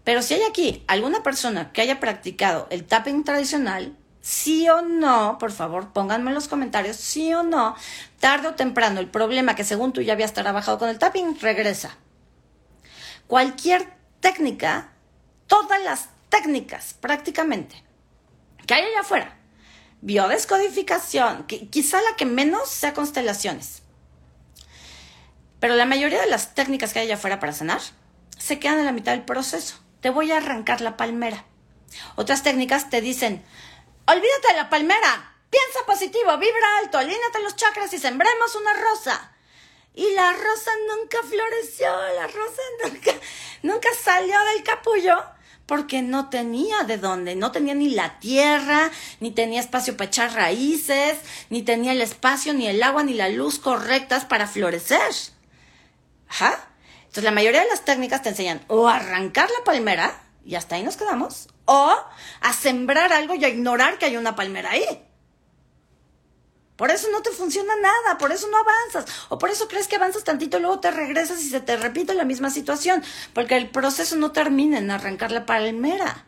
Pero si hay aquí alguna persona que haya practicado el tapping tradicional, sí o no, por favor, pónganme en los comentarios, sí o no, tarde o temprano el problema que según tú ya habías trabajado con el tapping regresa. Cualquier técnica, todas las técnicas prácticamente que hay allá afuera, biodescodificación, quizá la que menos sea constelaciones, Pero la mayoría de las técnicas que hay allá afuera para sanar se quedan en la mitad del proceso. Te voy a arrancar la palmera. Otras técnicas te dicen, olvídate de la palmera, piensa positivo, vibra alto, alíñate los chakras y sembremos una rosa. Y la rosa nunca floreció, la rosa [laughs] nunca, nunca salió del capullo porque no tenía de dónde, no tenía ni la tierra, ni tenía espacio para echar raíces, ni tenía el espacio, ni el agua, ni la luz correctas para florecer. Entonces la mayoría de las técnicas te enseñan o a arrancar la palmera, y hasta ahí nos quedamos, o a sembrar algo y a ignorar que hay una palmera ahí. Por eso no te funciona nada, por eso no avanzas, o por eso crees que avanzas tantito y luego te regresas y se te repite la misma situación, porque el proceso no termina en arrancar la palmera.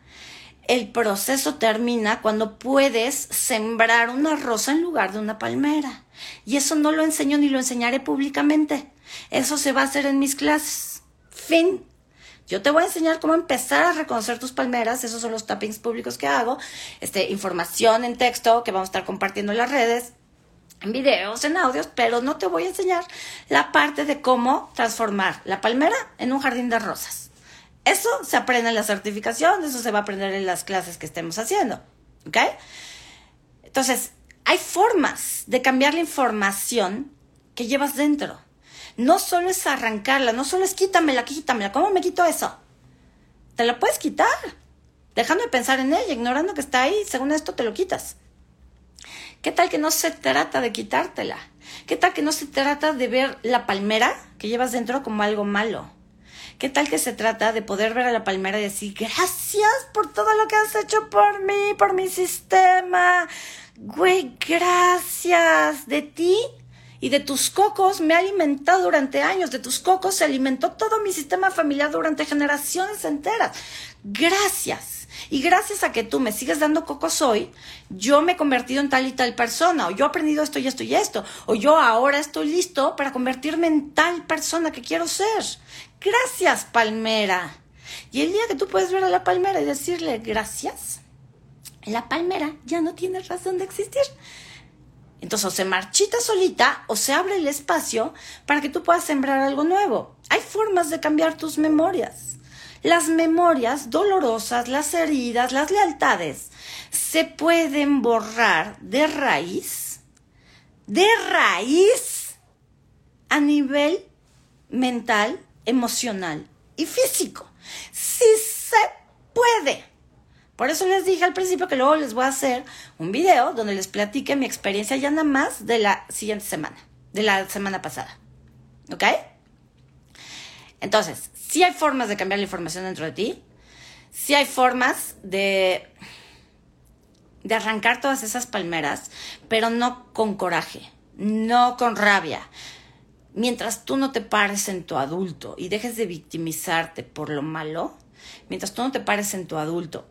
El proceso termina cuando puedes sembrar una rosa en lugar de una palmera. Y eso no lo enseño ni lo enseñaré públicamente. Eso se va a hacer en mis clases. Fin. Yo te voy a enseñar cómo empezar a reconocer tus palmeras, esos son los tappings públicos que hago, este, información en texto que vamos a estar compartiendo en las redes, en videos, en audios, pero no te voy a enseñar la parte de cómo transformar la palmera en un jardín de rosas. Eso se aprende en la certificación, eso se va a aprender en las clases que estemos haciendo. ¿Ok? Entonces, hay formas de cambiar la información que llevas dentro. No solo es arrancarla, no solo es quítamela, quítamela. ¿Cómo me quito eso? Te la puedes quitar, dejando de pensar en ella, ignorando que está ahí, según esto te lo quitas. ¿Qué tal que no se trata de quitártela? ¿Qué tal que no se trata de ver la palmera que llevas dentro como algo malo? ¿Qué tal que se trata de poder ver a la palmera y decir, gracias por todo lo que has hecho por mí, por mi sistema? Güey, gracias. De ti y de tus cocos me ha alimentado durante años. De tus cocos se alimentó todo mi sistema familiar durante generaciones enteras. Gracias. Y gracias a que tú me sigues dando cocos hoy, yo me he convertido en tal y tal persona, o yo he aprendido esto y esto y esto, o yo ahora estoy listo para convertirme en tal persona que quiero ser. Gracias, palmera. Y el día que tú puedes ver a la palmera y decirle gracias, la palmera ya no tiene razón de existir. Entonces o se marchita solita o se abre el espacio para que tú puedas sembrar algo nuevo. Hay formas de cambiar tus memorias. Las memorias dolorosas, las heridas, las lealtades se pueden borrar de raíz, de raíz, a nivel mental, emocional y físico. Sí se puede. Por eso les dije al principio que luego les voy a hacer un video donde les platique mi experiencia ya nada más de la siguiente semana, de la semana pasada. ¿Ok? Entonces, sí hay formas de cambiar la información dentro de ti, sí hay formas de, de arrancar todas esas palmeras, pero no con coraje, no con rabia. Mientras tú no te pares en tu adulto y dejes de victimizarte por lo malo, mientras tú no te pares en tu adulto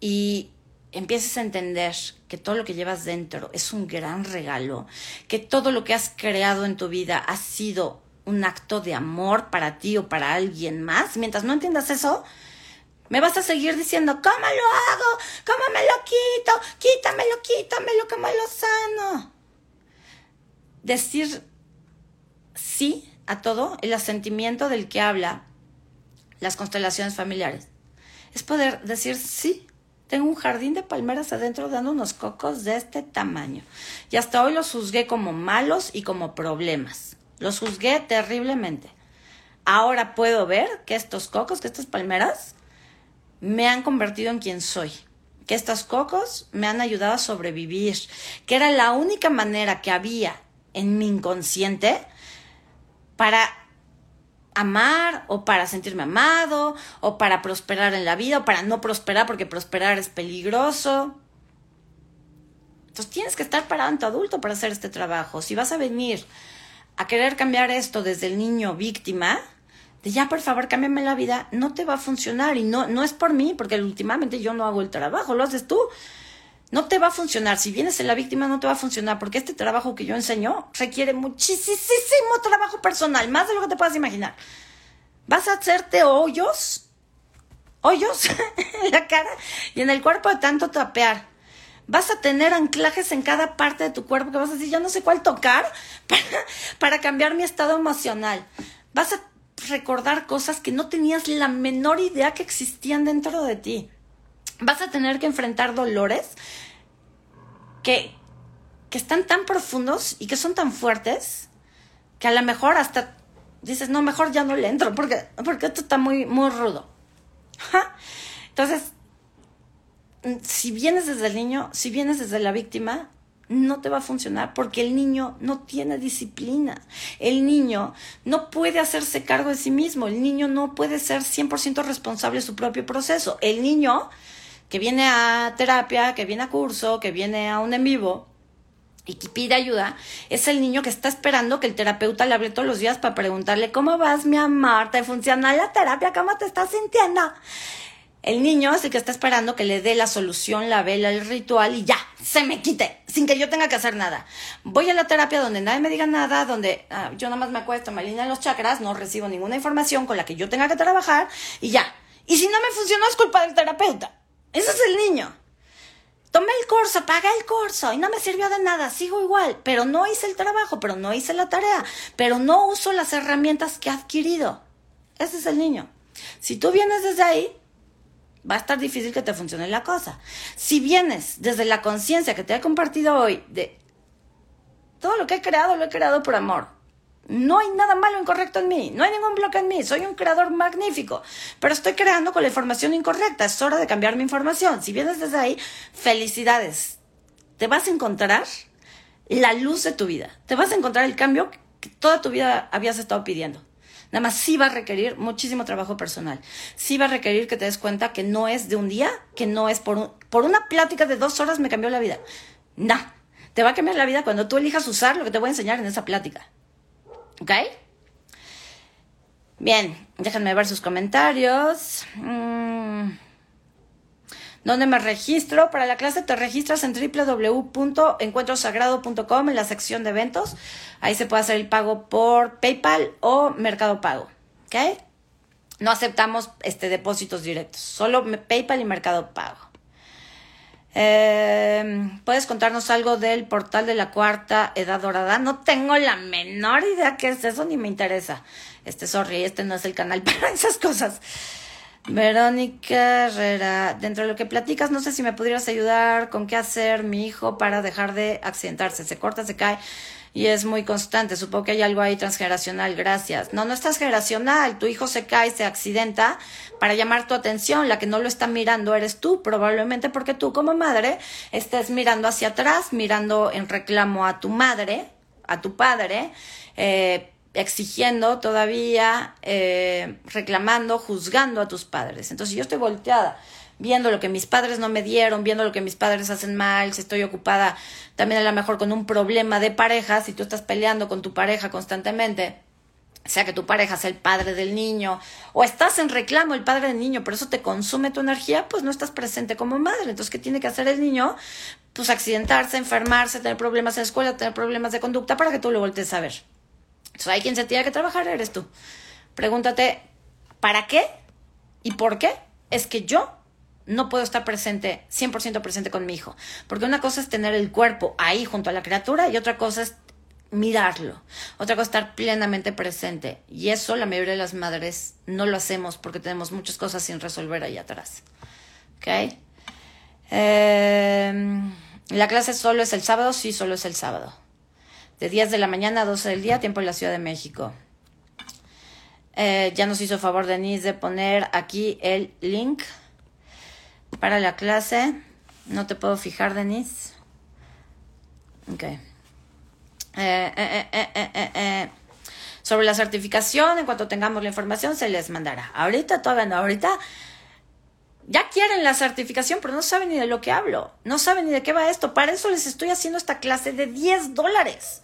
y empieces a entender que todo lo que llevas dentro es un gran regalo, que todo lo que has creado en tu vida ha sido un acto de amor para ti o para alguien más, mientras no entiendas eso, me vas a seguir diciendo, ¿cómo lo hago? ¿Cómo me lo quito? Quítamelo, quítamelo, ¿cómo lo sano? Decir sí a todo el asentimiento del que habla las constelaciones familiares. Es poder decir sí. Tengo un jardín de palmeras adentro dando unos cocos de este tamaño. Y hasta hoy los juzgué como malos y como problemas. Los juzgué terriblemente. Ahora puedo ver que estos cocos, que estas palmeras, me han convertido en quien soy. Que estos cocos me han ayudado a sobrevivir. Que era la única manera que había en mi inconsciente para amar o para sentirme amado o para prosperar en la vida o para no prosperar porque prosperar es peligroso. Entonces tienes que estar parado en tu adulto para hacer este trabajo. Si vas a venir a querer cambiar esto desde el niño víctima, de ya por favor cámbiame la vida, no te va a funcionar y no, no es por mí, porque últimamente yo no hago el trabajo, lo haces tú. No te va a funcionar. Si vienes en la víctima, no te va a funcionar, porque este trabajo que yo enseño requiere muchísimo trabajo personal, más de lo que te puedas imaginar. Vas a hacerte hoyos, hoyos [laughs] en la cara y en el cuerpo de tanto tapear Vas a tener anclajes en cada parte de tu cuerpo que vas a decir, ya no sé cuál tocar [laughs] para, para cambiar mi estado emocional. Vas a recordar cosas que no tenías la menor idea que existían dentro de ti. Vas a tener que enfrentar dolores que, que están tan profundos y que son tan fuertes que a lo mejor hasta dices, no, mejor ya no le entro porque, porque esto está muy, muy rudo. Entonces, si vienes desde el niño, si vienes desde la víctima, no te va a funcionar porque el niño no tiene disciplina. El niño no puede hacerse cargo de sí mismo. El niño no puede ser 100% responsable de su propio proceso. El niño que viene a terapia, que viene a curso, que viene a un en vivo y que pide ayuda, es el niño que está esperando que el terapeuta le hable todos los días para preguntarle, ¿cómo vas, mi amor? ¿Te funciona la terapia? ¿Cómo te estás sintiendo? El niño es el que está esperando que le dé la solución, la vela, el ritual y ya, se me quite, sin que yo tenga que hacer nada. Voy a la terapia donde nadie me diga nada, donde ah, yo nada más me acuesto, me alinean los chakras, no recibo ninguna información con la que yo tenga que trabajar y ya. Y si no me funcionó es culpa del terapeuta. Ese es el niño. Tomé el curso, pagué el curso y no me sirvió de nada, sigo igual, pero no hice el trabajo, pero no hice la tarea, pero no uso las herramientas que he adquirido. Ese es el niño. Si tú vienes desde ahí, va a estar difícil que te funcione la cosa. Si vienes desde la conciencia que te he compartido hoy de todo lo que he creado, lo he creado por amor. No hay nada malo incorrecto en mí, no hay ningún bloque en mí, soy un creador magnífico, pero estoy creando con la información incorrecta, es hora de cambiar mi información. Si vienes desde ahí, felicidades. Te vas a encontrar la luz de tu vida, te vas a encontrar el cambio que toda tu vida habías estado pidiendo. Nada más sí va a requerir muchísimo trabajo personal. Sí va a requerir que te des cuenta que no es de un día, que no es por, por una plática de dos horas me cambió la vida. No, te va a cambiar la vida cuando tú elijas usar lo que te voy a enseñar en esa plática. ¿Ok? Bien, déjenme ver sus comentarios. Mm. ¿Dónde me registro? Para la clase te registras en www.encuentrosagrado.com en la sección de eventos. Ahí se puede hacer el pago por PayPal o Mercado Pago. ¿Ok? No aceptamos este, depósitos directos, solo PayPal y Mercado Pago. Em, ¿Puedes contarnos algo del portal de la cuarta edad dorada? No tengo la menor idea qué es eso, ni me interesa. Este, sorry, este no es el canal [laughs] para esas cosas. Verónica Herrera, dentro de lo que platicas, no sé si me pudieras ayudar con qué hacer mi hijo para dejar de accidentarse. Se corta, se cae y es muy constante. Supongo que hay algo ahí transgeneracional. Gracias. No, no es transgeneracional. Tu hijo se cae, se accidenta para llamar tu atención. La que no lo está mirando eres tú, probablemente porque tú como madre estés mirando hacia atrás, mirando en reclamo a tu madre, a tu padre. Eh, exigiendo todavía, eh, reclamando, juzgando a tus padres. Entonces yo estoy volteada, viendo lo que mis padres no me dieron, viendo lo que mis padres hacen mal, si estoy ocupada también a lo mejor con un problema de pareja, si tú estás peleando con tu pareja constantemente, sea que tu pareja sea el padre del niño, o estás en reclamo el padre del niño, pero eso te consume tu energía, pues no estás presente como madre. Entonces, ¿qué tiene que hacer el niño? Pues accidentarse, enfermarse, tener problemas en la escuela, tener problemas de conducta para que tú lo voltees a ver. Entonces, hay quien se tiene que trabajar, eres tú. Pregúntate, ¿para qué? ¿Y por qué? Es que yo no puedo estar presente, 100% presente con mi hijo. Porque una cosa es tener el cuerpo ahí junto a la criatura y otra cosa es mirarlo. Otra cosa es estar plenamente presente. Y eso la mayoría de las madres no lo hacemos porque tenemos muchas cosas sin resolver ahí atrás. ¿Ok? Em, la clase solo es el sábado, sí, solo es el sábado de 10 de la mañana a 12 del día, tiempo en la Ciudad de México. Eh, ya nos hizo favor Denise de poner aquí el link para la clase. No te puedo fijar, Denise. Ok. Eh, eh, Sobre la certificación, en cuanto tengamos la información, se les mandará. Ahorita todavía no, ahorita ya quieren la certificación, pero no saben ni de lo que hablo. No saben ni de qué va esto. Para eso les estoy haciendo esta clase de 10 dólares.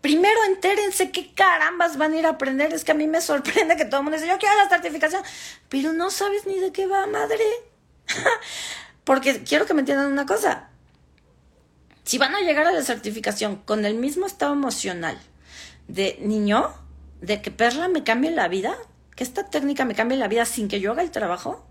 Primero entérense qué carambas van a ir a aprender. Es que a mí me sorprende que todo el mundo dice, yo quiero la certificación, pero no sabes ni de qué va, madre. [laughs] Porque quiero que me entiendan una cosa. Si van a llegar a la certificación con el mismo estado emocional de niño, de que Perla me cambie la vida, que esta técnica me cambie la vida sin que yo haga el trabajo,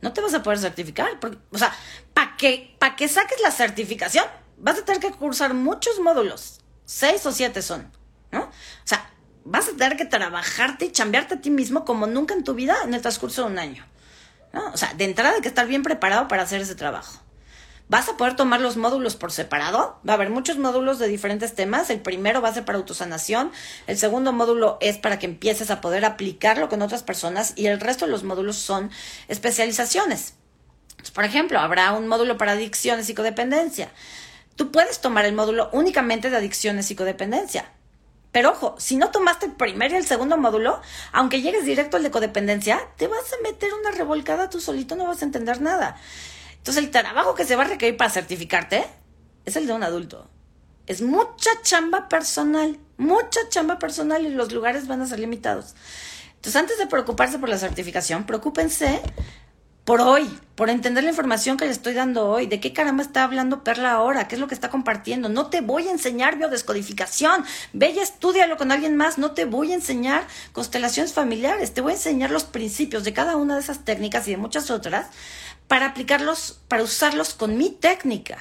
no te vas a poder certificar. o sea, para que, que saques la certificación, vas a tener que cursar muchos módulos. Seis o siete son, ¿no? O sea, vas a tener que trabajarte y chambearte a ti mismo como nunca en tu vida en el transcurso de un año. O sea, de entrada hay que estar bien preparado para hacer ese trabajo. Vas a poder tomar los módulos por separado. Va a haber muchos módulos de diferentes temas. El primero va a ser para autosanación. El segundo módulo es para que empieces a poder aplicarlo con otras personas. Y el resto de los módulos son especializaciones. Por ejemplo, habrá un módulo para adicciones y codependencia. Tú puedes tomar el módulo únicamente de adicciones y codependencia. Pero ojo, si no tomaste el primer y el segundo módulo, aunque llegues directo al de codependencia, te vas a meter una revolcada tú solito, no vas a entender nada. Entonces el trabajo que se va a requerir para certificarte es el de un adulto. Es mucha chamba personal, mucha chamba personal y los lugares van a ser limitados. Entonces antes de preocuparse por la certificación, preocúpense por hoy, por entender la información que le estoy dando hoy, de qué caramba está hablando Perla ahora, qué es lo que está compartiendo. No te voy a enseñar biodescodificación, ve y estudialo con alguien más, no te voy a enseñar constelaciones familiares, te voy a enseñar los principios de cada una de esas técnicas y de muchas otras para aplicarlos, para usarlos con mi técnica.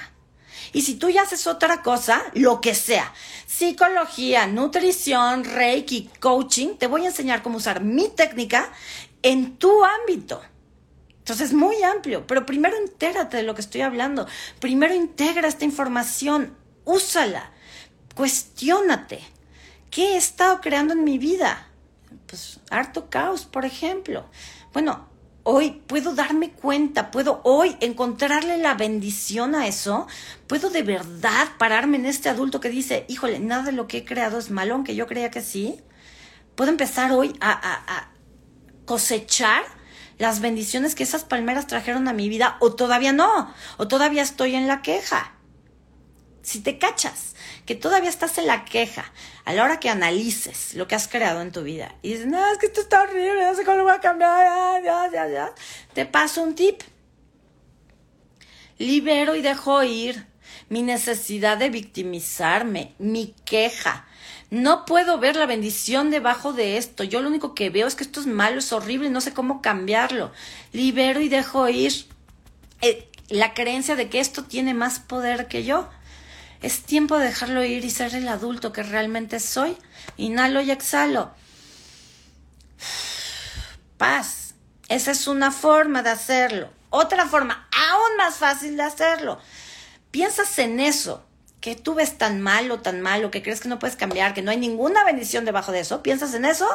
Y si tú ya haces otra cosa, lo que sea, psicología, nutrición, reiki, coaching, te voy a enseñar cómo usar mi técnica en tu ámbito. Entonces es muy amplio, pero primero entérate de lo que estoy hablando. Primero integra esta información, úsala, cuestiónate. ¿Qué he estado creando en mi vida? Pues harto caos, por ejemplo. Bueno, hoy puedo darme cuenta, puedo hoy encontrarle la bendición a eso, puedo de verdad pararme en este adulto que dice, híjole, nada de lo que he creado es malo, aunque yo creía que sí. Puedo empezar hoy a, cosechar las bendiciones que esas palmeras trajeron a mi vida o todavía no, o todavía estoy en la queja. Si te cachas que todavía estás en la queja a la hora que analices lo que has creado en tu vida y dices, no, es que esto está horrible, no sé cómo lo voy a cambiar, ya, ya, ya, te paso un tip. Libero y dejo ir mi necesidad de victimizarme, mi queja, no puedo ver la bendición debajo de esto. Yo lo único que veo es que esto es malo, es horrible, no sé cómo cambiarlo. Libero y dejo ir eh, la creencia de que esto tiene más poder que yo. Es tiempo de dejarlo ir y ser el adulto que realmente soy. Inhalo y exhalo. Paz. Esa es una forma de hacerlo. Otra forma aún más fácil de hacerlo. Piensas en eso que tú ves tan malo, tan malo, que crees que no puedes cambiar, que no hay ninguna bendición debajo de eso, piensas en eso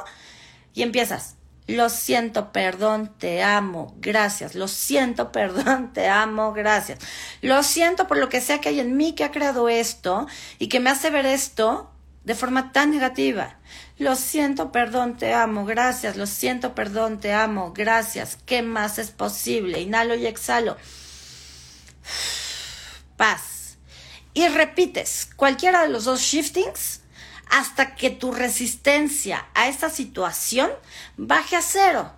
y empiezas. Lo siento, perdón, te amo, gracias. Lo siento, [laughs] perdón, te amo, gracias. Lo siento por lo que sea que hay en mí que ha creado esto y que me hace ver esto de forma tan negativa. Lo siento, perdón, te amo, gracias. Lo siento, perdón, te amo, gracias. ¿Qué más es posible? Inhalo y exhalo. [sighs] Paz y repites cualquiera de los dos shiftings hasta que tu resistencia a esta situación baje a cero.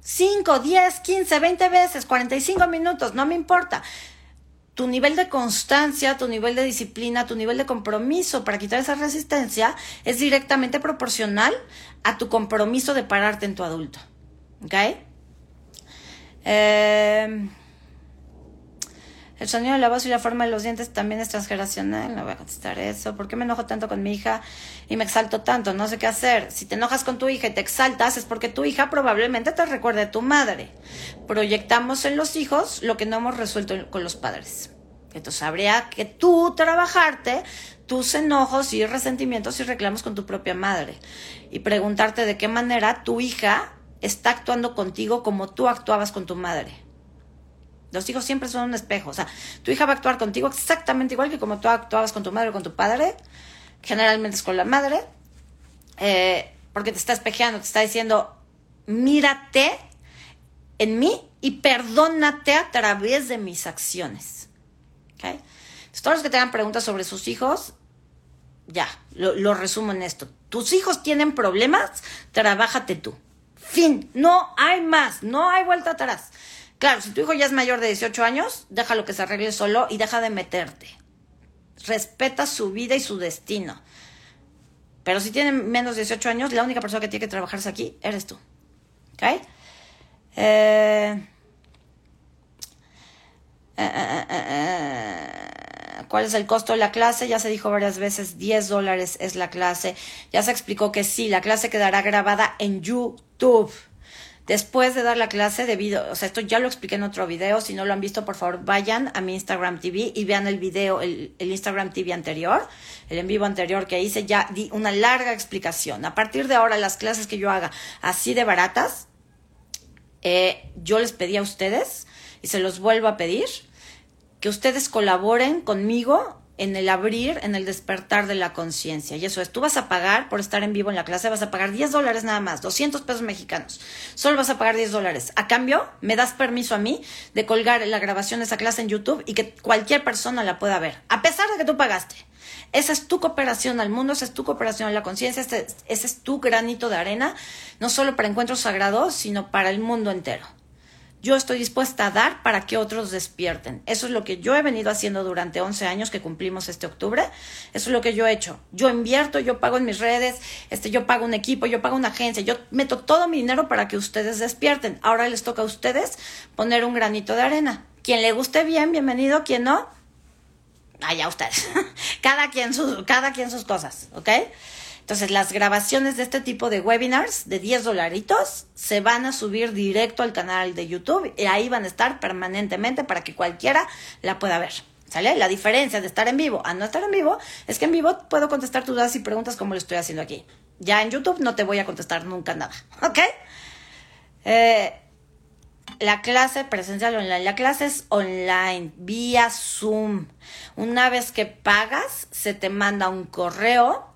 5, 10, 15, 20 veces, 45 minutos, no me importa. Tu nivel de constancia, tu nivel de disciplina, tu nivel de compromiso para quitar esa resistencia es directamente proporcional a tu compromiso de pararte en tu adulto. ¿Ok? Eh, el sonido de la voz y la forma de los dientes también es transgeneracional. No voy a contestar eso. ¿Por qué me enojo tanto con mi hija y me exalto tanto? No sé qué hacer. Si te enojas con tu hija y te exaltas es porque tu hija probablemente te recuerde a tu madre. Proyectamos en los hijos lo que no hemos resuelto con los padres. Entonces habría que tú trabajarte tus enojos y resentimientos y reclamos con tu propia madre. Y preguntarte de qué manera tu hija está actuando contigo como tú actuabas con tu madre. Los hijos siempre son un espejo. O sea, tu hija va a actuar contigo exactamente igual que como tú actuabas con tu madre o con tu padre. Generalmente es con la madre. Eh, porque te está espejeando, te está diciendo, mírate en mí y perdónate a través de mis acciones. ¿Okay? todos los que tengan preguntas sobre sus hijos, ya, lo, lo resumo en esto. Tus hijos tienen problemas, trabájate tú. Fin, no hay más, no hay vuelta atrás. Claro, si tu hijo ya es mayor de 18 años, déjalo que se arregle solo y deja de meterte. Respeta su vida y su destino. Pero si tiene menos de 18 años, la única persona que tiene que trabajarse aquí eres tú. ¿Ok? Eh, eh, eh, ¿Cuál es el costo de la clase? Ya se dijo varias veces, 10 dólares es la clase. Ya se explicó que sí, la clase quedará grabada en YouTube. Después de dar la clase, debido, o sea, esto ya lo expliqué en otro video, si no lo han visto, por favor, vayan a mi Instagram TV y vean el video, el, Instagram TV anterior, el en vivo anterior que hice, ya di una larga explicación. A partir de ahora, las clases que yo haga así de baratas, eh, yo les pedí a ustedes y se los vuelvo a pedir que ustedes colaboren conmigo en el abrir, en el despertar de la conciencia. Y eso es, tú vas a pagar por estar en vivo en la clase, vas a pagar 10 dólares nada más, 200 pesos mexicanos. Solo vas a pagar 10 dólares. A cambio, me das permiso a mí de colgar la grabación de esa clase en YouTube y que cualquier persona la pueda ver, a pesar de que tú pagaste. Esa es tu cooperación al mundo, esa es tu cooperación a la conciencia, ese, ese es tu granito de arena, no solo para encuentros sagrados, sino para el mundo entero yo estoy dispuesta a dar para que otros despierten. Eso es lo que yo he venido haciendo durante 11 años que cumplimos este octubre. Eso es lo que yo he hecho. Yo invierto, yo pago en mis redes, este, yo pago un equipo, yo pago una agencia, yo meto todo mi dinero para que ustedes despierten. Ahora les toca a ustedes poner un granito de arena. Quien le guste bien, bienvenido. Quien no, allá ustedes. [laughs] cada quien sus, cada quien sus cosas, ¿ok? Entonces, las grabaciones de este tipo de webinars de 10 dolaritos se van a subir directo al canal de YouTube y ahí van a estar permanentemente para que cualquiera la pueda ver. ¿Sale? La diferencia de estar en vivo a no estar en vivo es que en vivo puedo contestar tus dudas y preguntas como lo estoy haciendo aquí. Ya en YouTube no te voy a contestar nunca nada. [laughs] ¿Ok? Eh, la clase presencial online. La clase es online, vía Zoom. Una vez que pagas, se te manda un correo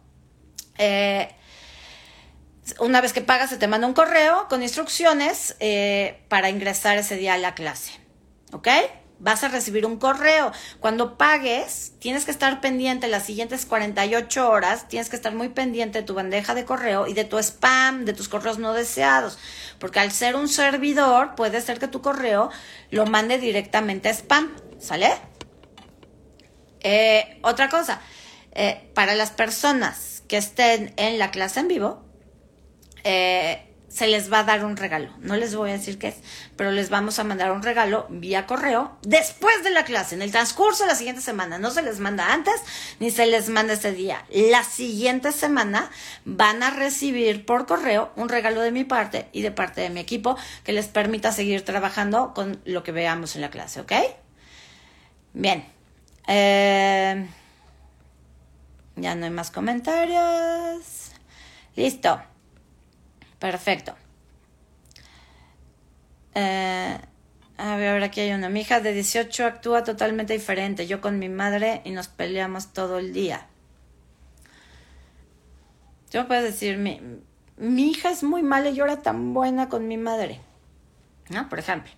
eh, una vez que pagas, se te manda un correo con instrucciones eh, para ingresar ese día a la clase. ¿Ok? Vas a recibir un correo. Cuando pagues, tienes que estar pendiente las siguientes 48 horas, tienes que estar muy pendiente de tu bandeja de correo y de tu spam, de tus correos no deseados. Porque al ser un servidor, puede ser que tu correo lo mande directamente a spam. ¿Sale? Eh, otra cosa, para las personas que estén en la clase en vivo, eh, se les va a dar un regalo. No les voy a decir qué es, pero les vamos a mandar un regalo vía correo después de la clase, en el transcurso de la siguiente semana. No se les manda antes ni se les manda ese día. La siguiente semana van a recibir por correo un regalo de mi parte y de parte de mi equipo que les permita seguir trabajando con lo que veamos en la clase, ¿ok? Bien. Eh, ya no hay más comentarios. Listo. Perfecto. Eh, a ver, aquí hay una. Mi hija de 18 actúa totalmente diferente. Yo con mi madre y nos peleamos todo el día. Yo puedo decir, mi, hija es muy mala y yo era tan buena con mi madre. ¿No? Por ejemplo.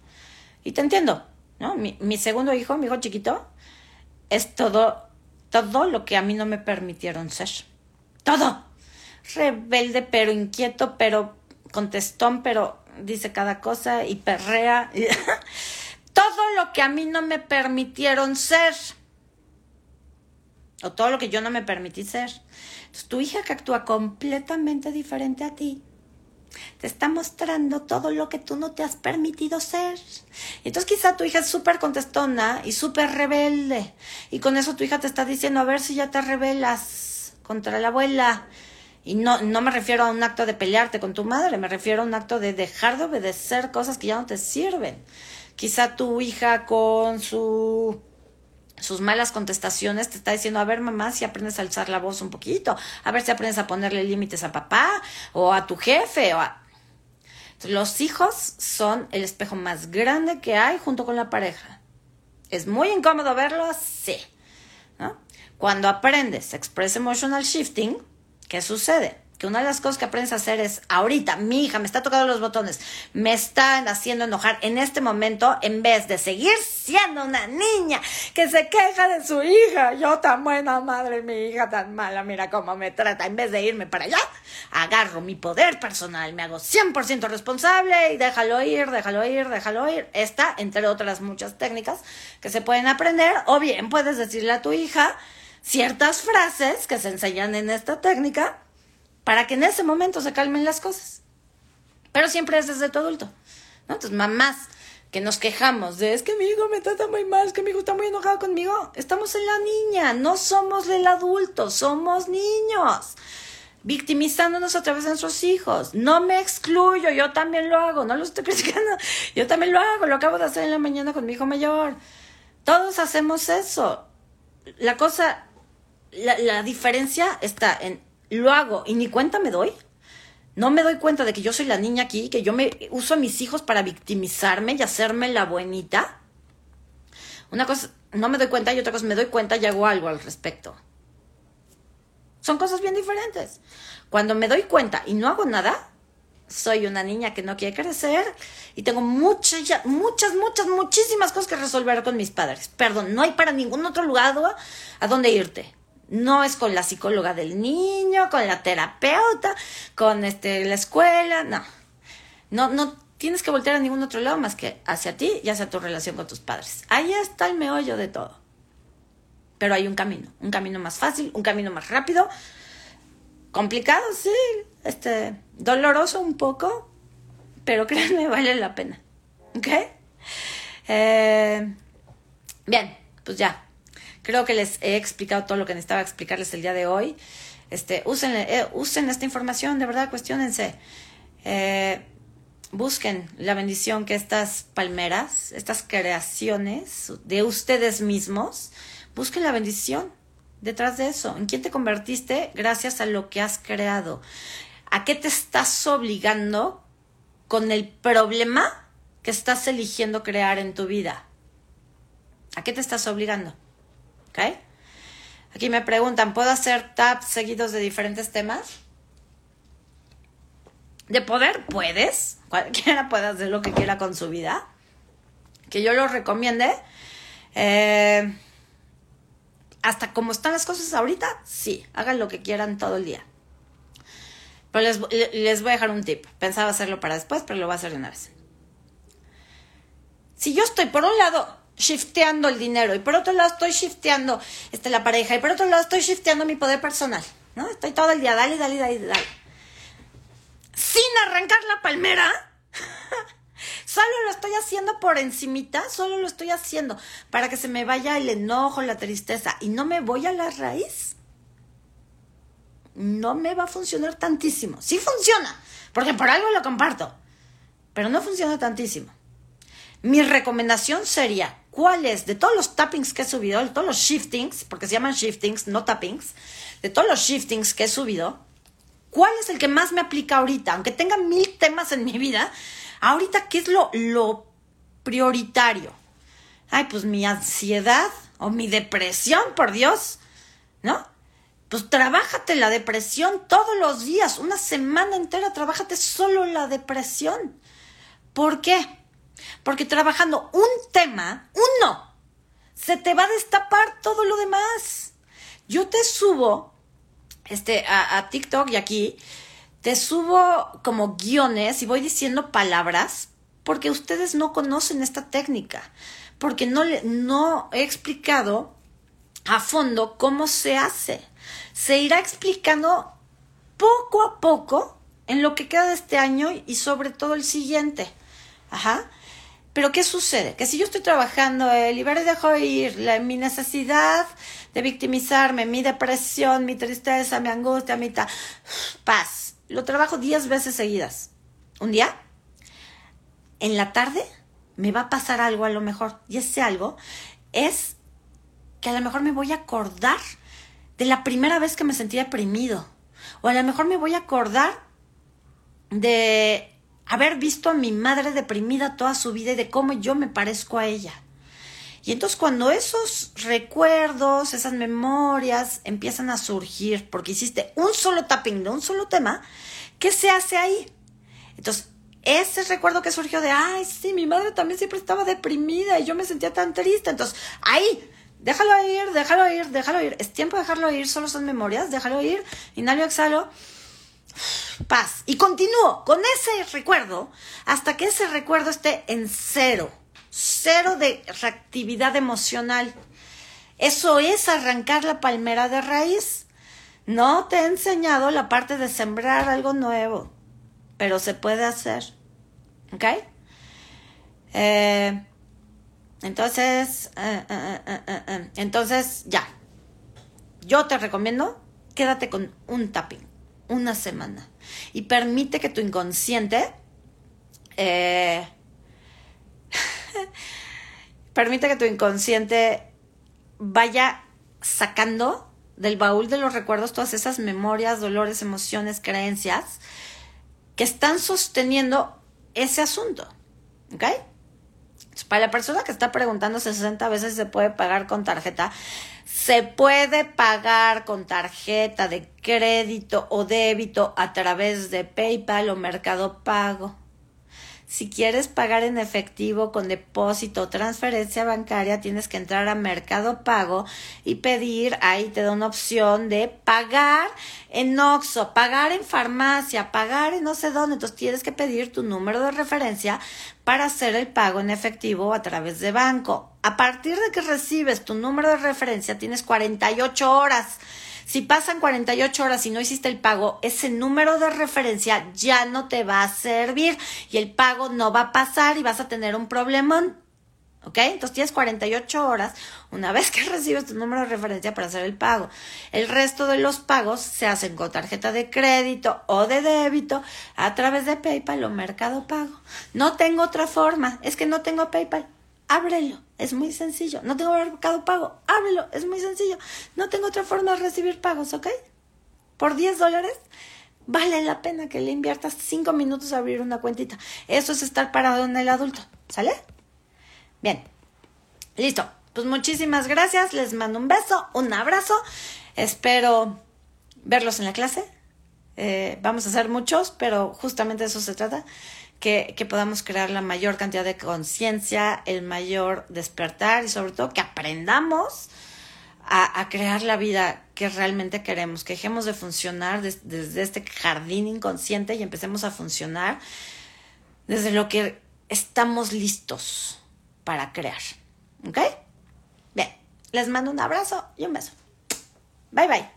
Y te entiendo, ¿no? Mi segundo hijo, mi hijo chiquito, es todo todo lo que a mí no me permitieron ser. Todo. Rebelde, pero inquieto, pero contestón, pero dice cada cosa y perrea. [laughs] todo lo que a mí no me permitieron ser. O todo lo que yo no me permití ser. Entonces, tu hija que actúa completamente diferente a ti, te está mostrando todo lo que tú no te has permitido ser. Entonces quizá tu hija es súper contestona y súper rebelde. Y con eso tu hija te está diciendo, a ver si ya te rebelas contra la abuela. Y no, no me refiero a un acto de pelearte con tu madre, me refiero a un acto de dejar de obedecer cosas que ya no te sirven. Quizá tu hija con su sus malas contestaciones te está diciendo, a ver mamá, si aprendes a alzar la voz un poquito, a ver si aprendes a ponerle límites a papá o a tu jefe o a... Los hijos son el espejo más grande que hay junto con la pareja. ¿Es muy incómodo verlo? Sí. Cuando aprendes Express Emotional Shifting, ¿qué sucede? Que una de las cosas que aprendes a hacer es, ahorita, mi hija me está tocando los botones, me están haciendo enojar en este momento, en vez de seguir siendo una niña que se queja de su hija, yo tan buena madre, mi hija tan mala, mira cómo me trata, en vez de irme para allá, agarro mi poder personal, me hago 100% responsable y déjalo ir, déjalo ir, déjalo ir. Esta, entre otras muchas técnicas que se pueden aprender, o bien puedes decirle a tu hija ciertas frases que se enseñan en esta técnica, para que en ese momento se calmen las cosas. Pero siempre es desde tu adulto. ¿no? Entonces, mamás, que nos quejamos de es que mi hijo me trata muy mal, es que mi hijo está muy enojado conmigo. Estamos en la niña, no somos el adulto, somos niños. Victimizándonos a través de nuestros hijos. No me excluyo, yo también lo hago, no lo estoy [laughs] criticando. Yo también lo hago, lo acabo de hacer en la mañana con mi hijo mayor. Todos hacemos eso. La cosa, la, la diferencia está en lo hago y ni cuenta me doy no me doy cuenta de que yo soy la niña aquí, que yo me uso a mis hijos para victimizarme y hacerme la buenita. Una cosa, no me doy cuenta y otra cosa, me doy cuenta y hago algo al respecto. Son cosas bien diferentes. Cuando me doy cuenta y no hago nada, soy una niña que no quiere crecer y tengo muchas, muchas, muchas, muchísimas cosas que resolver con mis padres. Perdón, no hay para ningún otro lugar a donde irte. No es con la psicóloga del niño, con la terapeuta, con este, la escuela, no. No, no tienes que voltear a ningún otro lado más que hacia ti y hacia tu relación con tus padres. Ahí está el meollo de todo. Pero hay un camino, un camino más fácil, un camino más rápido, complicado, sí, este, doloroso un poco, pero [laughs] créanme, vale la pena. ¿Ok? Eh, bien, pues ya, Creo que les he explicado todo lo que necesitaba explicarles el día de hoy. Este, usen, eh, usen esta información, de verdad, cuestionense. Eh, busquen la bendición que estas palmeras, estas creaciones de ustedes mismos, busquen la bendición detrás de eso. ¿En quién te convertiste gracias a lo que has creado? ¿A qué te estás obligando con el problema que estás eligiendo crear en tu vida? ¿A qué te estás obligando? Aquí me preguntan, ¿puedo hacer tabs seguidos de diferentes temas? De poder, puedes. Cualquiera [laughs] puede hacer lo que quiera con su vida. Que yo lo recomiende. Eh, hasta como están las cosas ahorita, sí, hagan lo que quieran todo el día. Pero les, les, voy a dejar un tip. Pensaba hacerlo para después, pero lo voy a hacer de una vez. Si yo estoy, por un lado, shifteando el dinero y por otro lado estoy shifteando este, la pareja y por otro lado estoy shifteando mi poder personal, ¿no? Estoy todo el día, dale, dale, dale, dale. Sin arrancar la palmera, [laughs] solo lo estoy haciendo por encimita, solo lo estoy haciendo para que se me vaya el enojo, la tristeza y no me voy a la raíz. No me va a funcionar tantísimo. Sí funciona, porque por algo lo comparto, pero no funciona tantísimo. Mi recomendación sería cuáles de todos los tappings que he subido, de todos los shiftings, porque se llaman shiftings, no tappings, de todos los shiftings que he subido, cuál es el que más me aplica ahorita, aunque tenga mil temas en mi vida, ahorita qué es lo, lo prioritario. Ay, pues mi ansiedad o mi depresión, por Dios, ¿no? Pues trabájate la depresión todos los días, una semana entera, trabájate solo la depresión. ¿Por qué? Porque trabajando un tema, uno, se te va a destapar todo lo demás. Yo te subo este, a, TikTok y aquí, te subo como guiones y voy diciendo palabras porque ustedes no conocen esta técnica, porque no, no he explicado a fondo cómo se hace. Se irá explicando poco a poco en lo que queda de este año y sobre todo el siguiente. Ajá. Pero ¿qué sucede? Que si yo estoy trabajando el y dejo ir la, mi necesidad de victimizarme, mi depresión, mi tristeza, mi angustia, mi paz, lo trabajo 10 veces seguidas. Un día, en la tarde, me va a pasar algo a lo mejor. Y ese algo es que a lo mejor me voy a acordar de la primera vez que me sentí deprimido. O a lo mejor me voy a acordar de haber visto a mi madre deprimida toda su vida y de cómo yo me parezco a ella. Y entonces cuando esos recuerdos, esas memorias empiezan a surgir porque hiciste un solo tapping de un solo tema, ¿qué se hace ahí? Entonces, ese recuerdo que surgió de, ay, sí, mi madre también siempre estaba deprimida y yo me sentía tan triste. Entonces, ahí, déjalo ir, déjalo ir, déjalo ir. Es tiempo de dejarlo ir, solo son memorias, déjalo ir, inhalo, exhalo paz. Y continúo con ese recuerdo hasta que ese recuerdo esté en cero. Cero de reactividad emocional. Eso es arrancar la palmera de raíz. No te he enseñado la parte de sembrar algo nuevo, pero se puede hacer. ¿Ok? Eh, entonces, eh, eh, entonces, ya. Yo te recomiendo, quédate con un tapping, una semana. Y permite que tu inconsciente [laughs] permite que tu inconsciente vaya sacando del baúl de los recuerdos todas esas memorias, dolores, emociones, creencias que están sosteniendo ese asunto. ¿Ok? Para la persona que está preguntando 60 veces se puede pagar con tarjeta, se puede pagar con tarjeta de crédito o débito a través de PayPal o Mercado Pago. Si quieres pagar en efectivo con depósito o transferencia bancaria, tienes que entrar a Mercado Pago y pedir, ahí te da una opción de pagar en Oxxo, pagar en farmacia, pagar en no sé dónde. Entonces tienes que pedir tu número de referencia para hacer el pago en efectivo a través de banco. A partir de que recibes tu número de referencia, tienes 48 horas si pasan 48 horas y no hiciste el pago, ese número de referencia ya no te va a servir y el pago no va a pasar y vas a tener un problemón. ¿Ok? Entonces tienes 48 horas una vez que [laughs] recibes tu número de referencia para hacer el pago. El resto de los pagos se hacen con tarjeta de crédito o de débito a través de PayPal o Mercado Pago. No tengo otra forma, es que no tengo PayPal ábrelo, es muy sencillo. No tengo mercado pago, ábrelo, es muy sencillo. No tengo otra forma de recibir pagos, ¿ok? Por 10 dólares vale la pena que le inviertas 5 minutos a abrir una cuentita. Eso es estar parado en el adulto, ¿sale? Bien, listo. Pues muchísimas gracias, les mando un beso, un abrazo. Espero verlos en la clase. Eh, vamos a hacer muchos, pero justamente de eso se trata que, podamos crear la mayor cantidad de conciencia, el mayor despertar y sobre todo que aprendamos a, crear la vida que realmente queremos, que dejemos de funcionar desde este jardín inconsciente y empecemos a funcionar desde lo que estamos listos para crear. ¿Ok? Bien, les mando un abrazo y un beso. Bye bye.